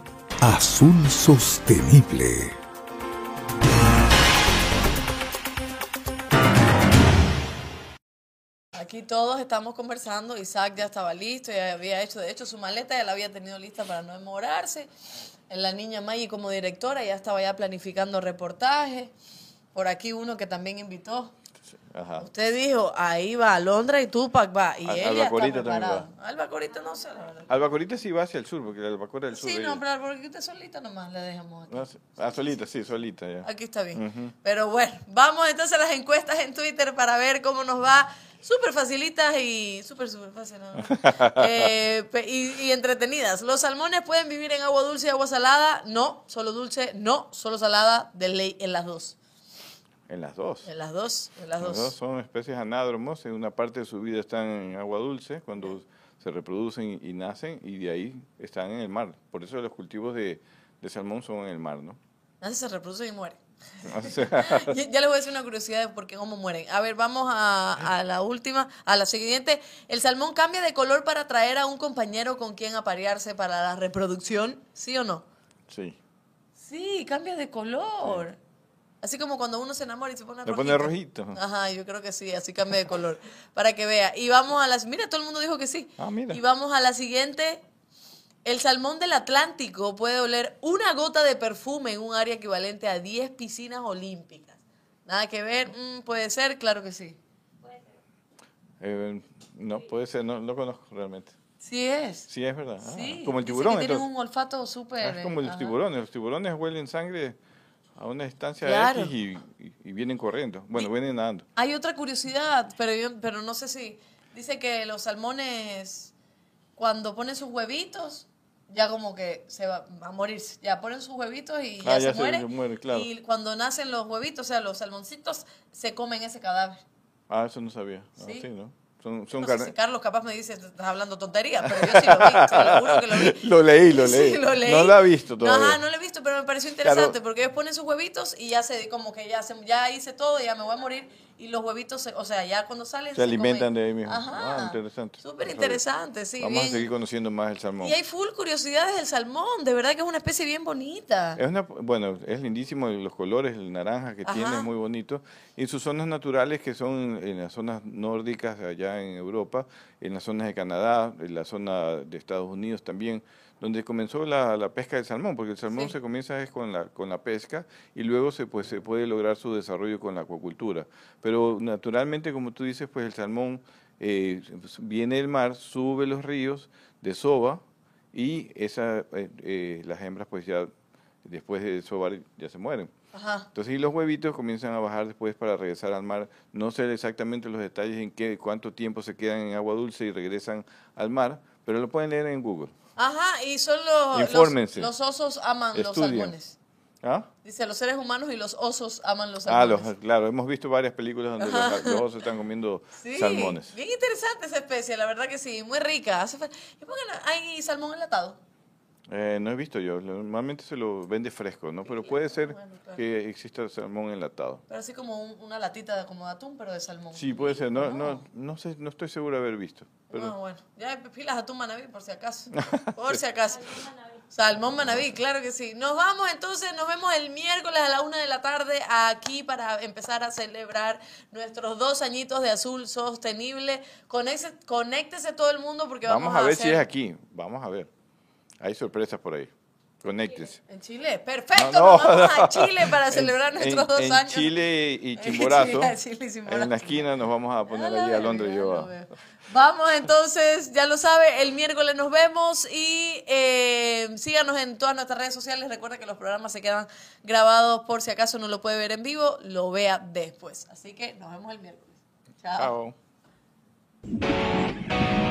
Azul Sostenible. Aquí todos estamos conversando, Isaac ya estaba listo, ya había hecho, de hecho su maleta ya la había tenido lista para no demorarse. La niña Maggie como directora ya estaba ya planificando reportajes. por aquí uno que también invitó. Ajá. Usted dijo, ahí va Alondra y Tupac va. Y Al- ella está Albacorita también preparado. Albacorita no sé, la verdad. Albacorita sí va hacia el sur, porque la albacora del sur. Sí, ella- no, pero Albacorita solita nomás le dejamos aquí. No. Ah, solita, sí, solita ya. Aquí está bien. Pero bueno, vamos entonces a las encuestas en Twitter para ver cómo nos va. Súper facilitas y súper, súper fácil. ¿no? Eh, y, y entretenidas. ¿Los salmones pueden vivir en agua dulce y agua salada? No, solo dulce, no, solo salada, de ley en las dos. En las dos. En las dos, en las Los dos. dos son especies anádromos, en una parte de su vida están en agua dulce, cuando se reproducen y nacen, y de ahí están en el mar. Por eso los cultivos de, de salmón son en el mar, ¿no? Nadie se reproducen y mueren. O sea, ya, ya les voy a decir una curiosidad de por qué cómo mueren. A ver, vamos a, a la última, a la siguiente. ¿El salmón cambia de color para atraer a un compañero con quien aparearse para la reproducción? ¿Sí o no? sí. Sí, cambia de color. Así como cuando uno se enamora y se pone Se rojito. pone rojito. Ajá, yo creo que sí, así cambia de color. Para que vea. Y vamos a las... Mira, todo el mundo dijo que sí. Ah, mira. Y vamos a la siguiente. El salmón del Atlántico puede oler una gota de perfume en un área equivalente a 10 piscinas olímpicas. Nada que ver, mm, puede ser, claro que sí. Eh, no, puede ser, no lo conozco realmente. Sí es. Sí, es verdad. Ah, Sí. como el tiburón, tienen un olfato súper... Ah, es como los ajá. tiburones. Los tiburones huelen sangre a una distancia Claro. X y, y- y vienen corriendo. Bueno, vienen nadando. Hay otra curiosidad, pero yo, pero no sé si dice que los salmones cuando ponen sus huevitos ya como que se va a morir, ya ponen sus huevitos y ya, Ah, se, ya se muere. muere, claro. Y cuando nacen los huevitos, o sea, los salmoncitos se comen ese cadáver. Ah, eso no sabía. Ah, Sí. sí, ¿no? Son, son No sé carne- si Carlos capaz me dice, estás hablando tonterías, pero yo sí lo vi, te lo juro que lo vi. Lo leí, lo leí. Sí, lo leí. No lo ha visto No, todavía. Ajá, no lo he visto, pero me pareció interesante Claro. porque ellos ponen sus huevitos y ya se, como que ya, se, ya hice todo, ya me voy a morir. Y los huevitos, se- o sea, ya cuando salen. Se alimentan comen. de ahí mismo. Ajá. Ah, interesante. Súper interesante, sí. Vamos bien. a seguir conociendo más el salmón. Y hay full curiosidades del salmón, de verdad que es una especie bien bonita. Es una, bueno, es lindísimo los colores, el naranja que tiene es muy bonito. Y sus zonas naturales que son en las zonas nórdicas allá en Europa, en las zonas de Canadá, en la zona de Estados Unidos también, donde comenzó la, la pesca del salmón, porque el salmón Sí. se comienza es con la, con la pesca y luego se, pues, se puede lograr su desarrollo con la acuacultura. Pero naturalmente, como tú dices, pues el salmón eh, viene del mar, sube los ríos, desova y esa, eh, eh, las hembras pues ya después de sobar ya se mueren. Ajá. Entonces, y los huevitos comienzan a bajar después para regresar al mar. No sé exactamente los detalles en qué, cuánto tiempo se quedan en agua dulce y regresan al mar, pero lo pueden leer en Google. Ajá, y son los, los, los osos aman los salmones. ¿Ah? Dice, los seres humanos y los osos aman los Ah, salmones. los, claro, hemos visto varias películas donde los, los osos están comiendo Sí, salmones. bien interesante esa especie, la verdad que sí, muy rica. ¿Y por qué no hay salmón enlatado? Eh, no he visto yo, normalmente se lo vende fresco, ¿no? Pero puede ser Bueno, claro. que exista salmón enlatado. Pero así como un- una latita de, como de atún, pero de salmón. Sí, puede ser, no, no, no sé, no estoy seguro de haber visto. Pero Ah, bueno, ya pilas atún manaví por si acaso. Por si acaso. Salmón manaví, claro que sí. Nos vamos entonces, nos vemos el miércoles a la una de la tarde aquí para empezar a celebrar nuestros dos añitos de azul sostenible. Conéctese, conéctese todo el mundo porque vamos, vamos a ver si hacer- es aquí, vamos a ver. Hay sorpresas por ahí. Conéctense. En Chile, perfecto. No, no. Nos vamos a Chile para En- celebrar nuestros en- dos en años. Chile y En Chimborazo. Chile, Chile y Chimborazo. En la esquina nos vamos a poner Ah, allí a lo Londres yo. a-. Vamos entonces, ya lo sabe, el miércoles nos vemos y eh, síganos en todas nuestras redes sociales. Recuerda que los programas se quedan grabados por si acaso no lo puede ver en vivo, lo vea después. Así que nos vemos el miércoles. Chao. Chao.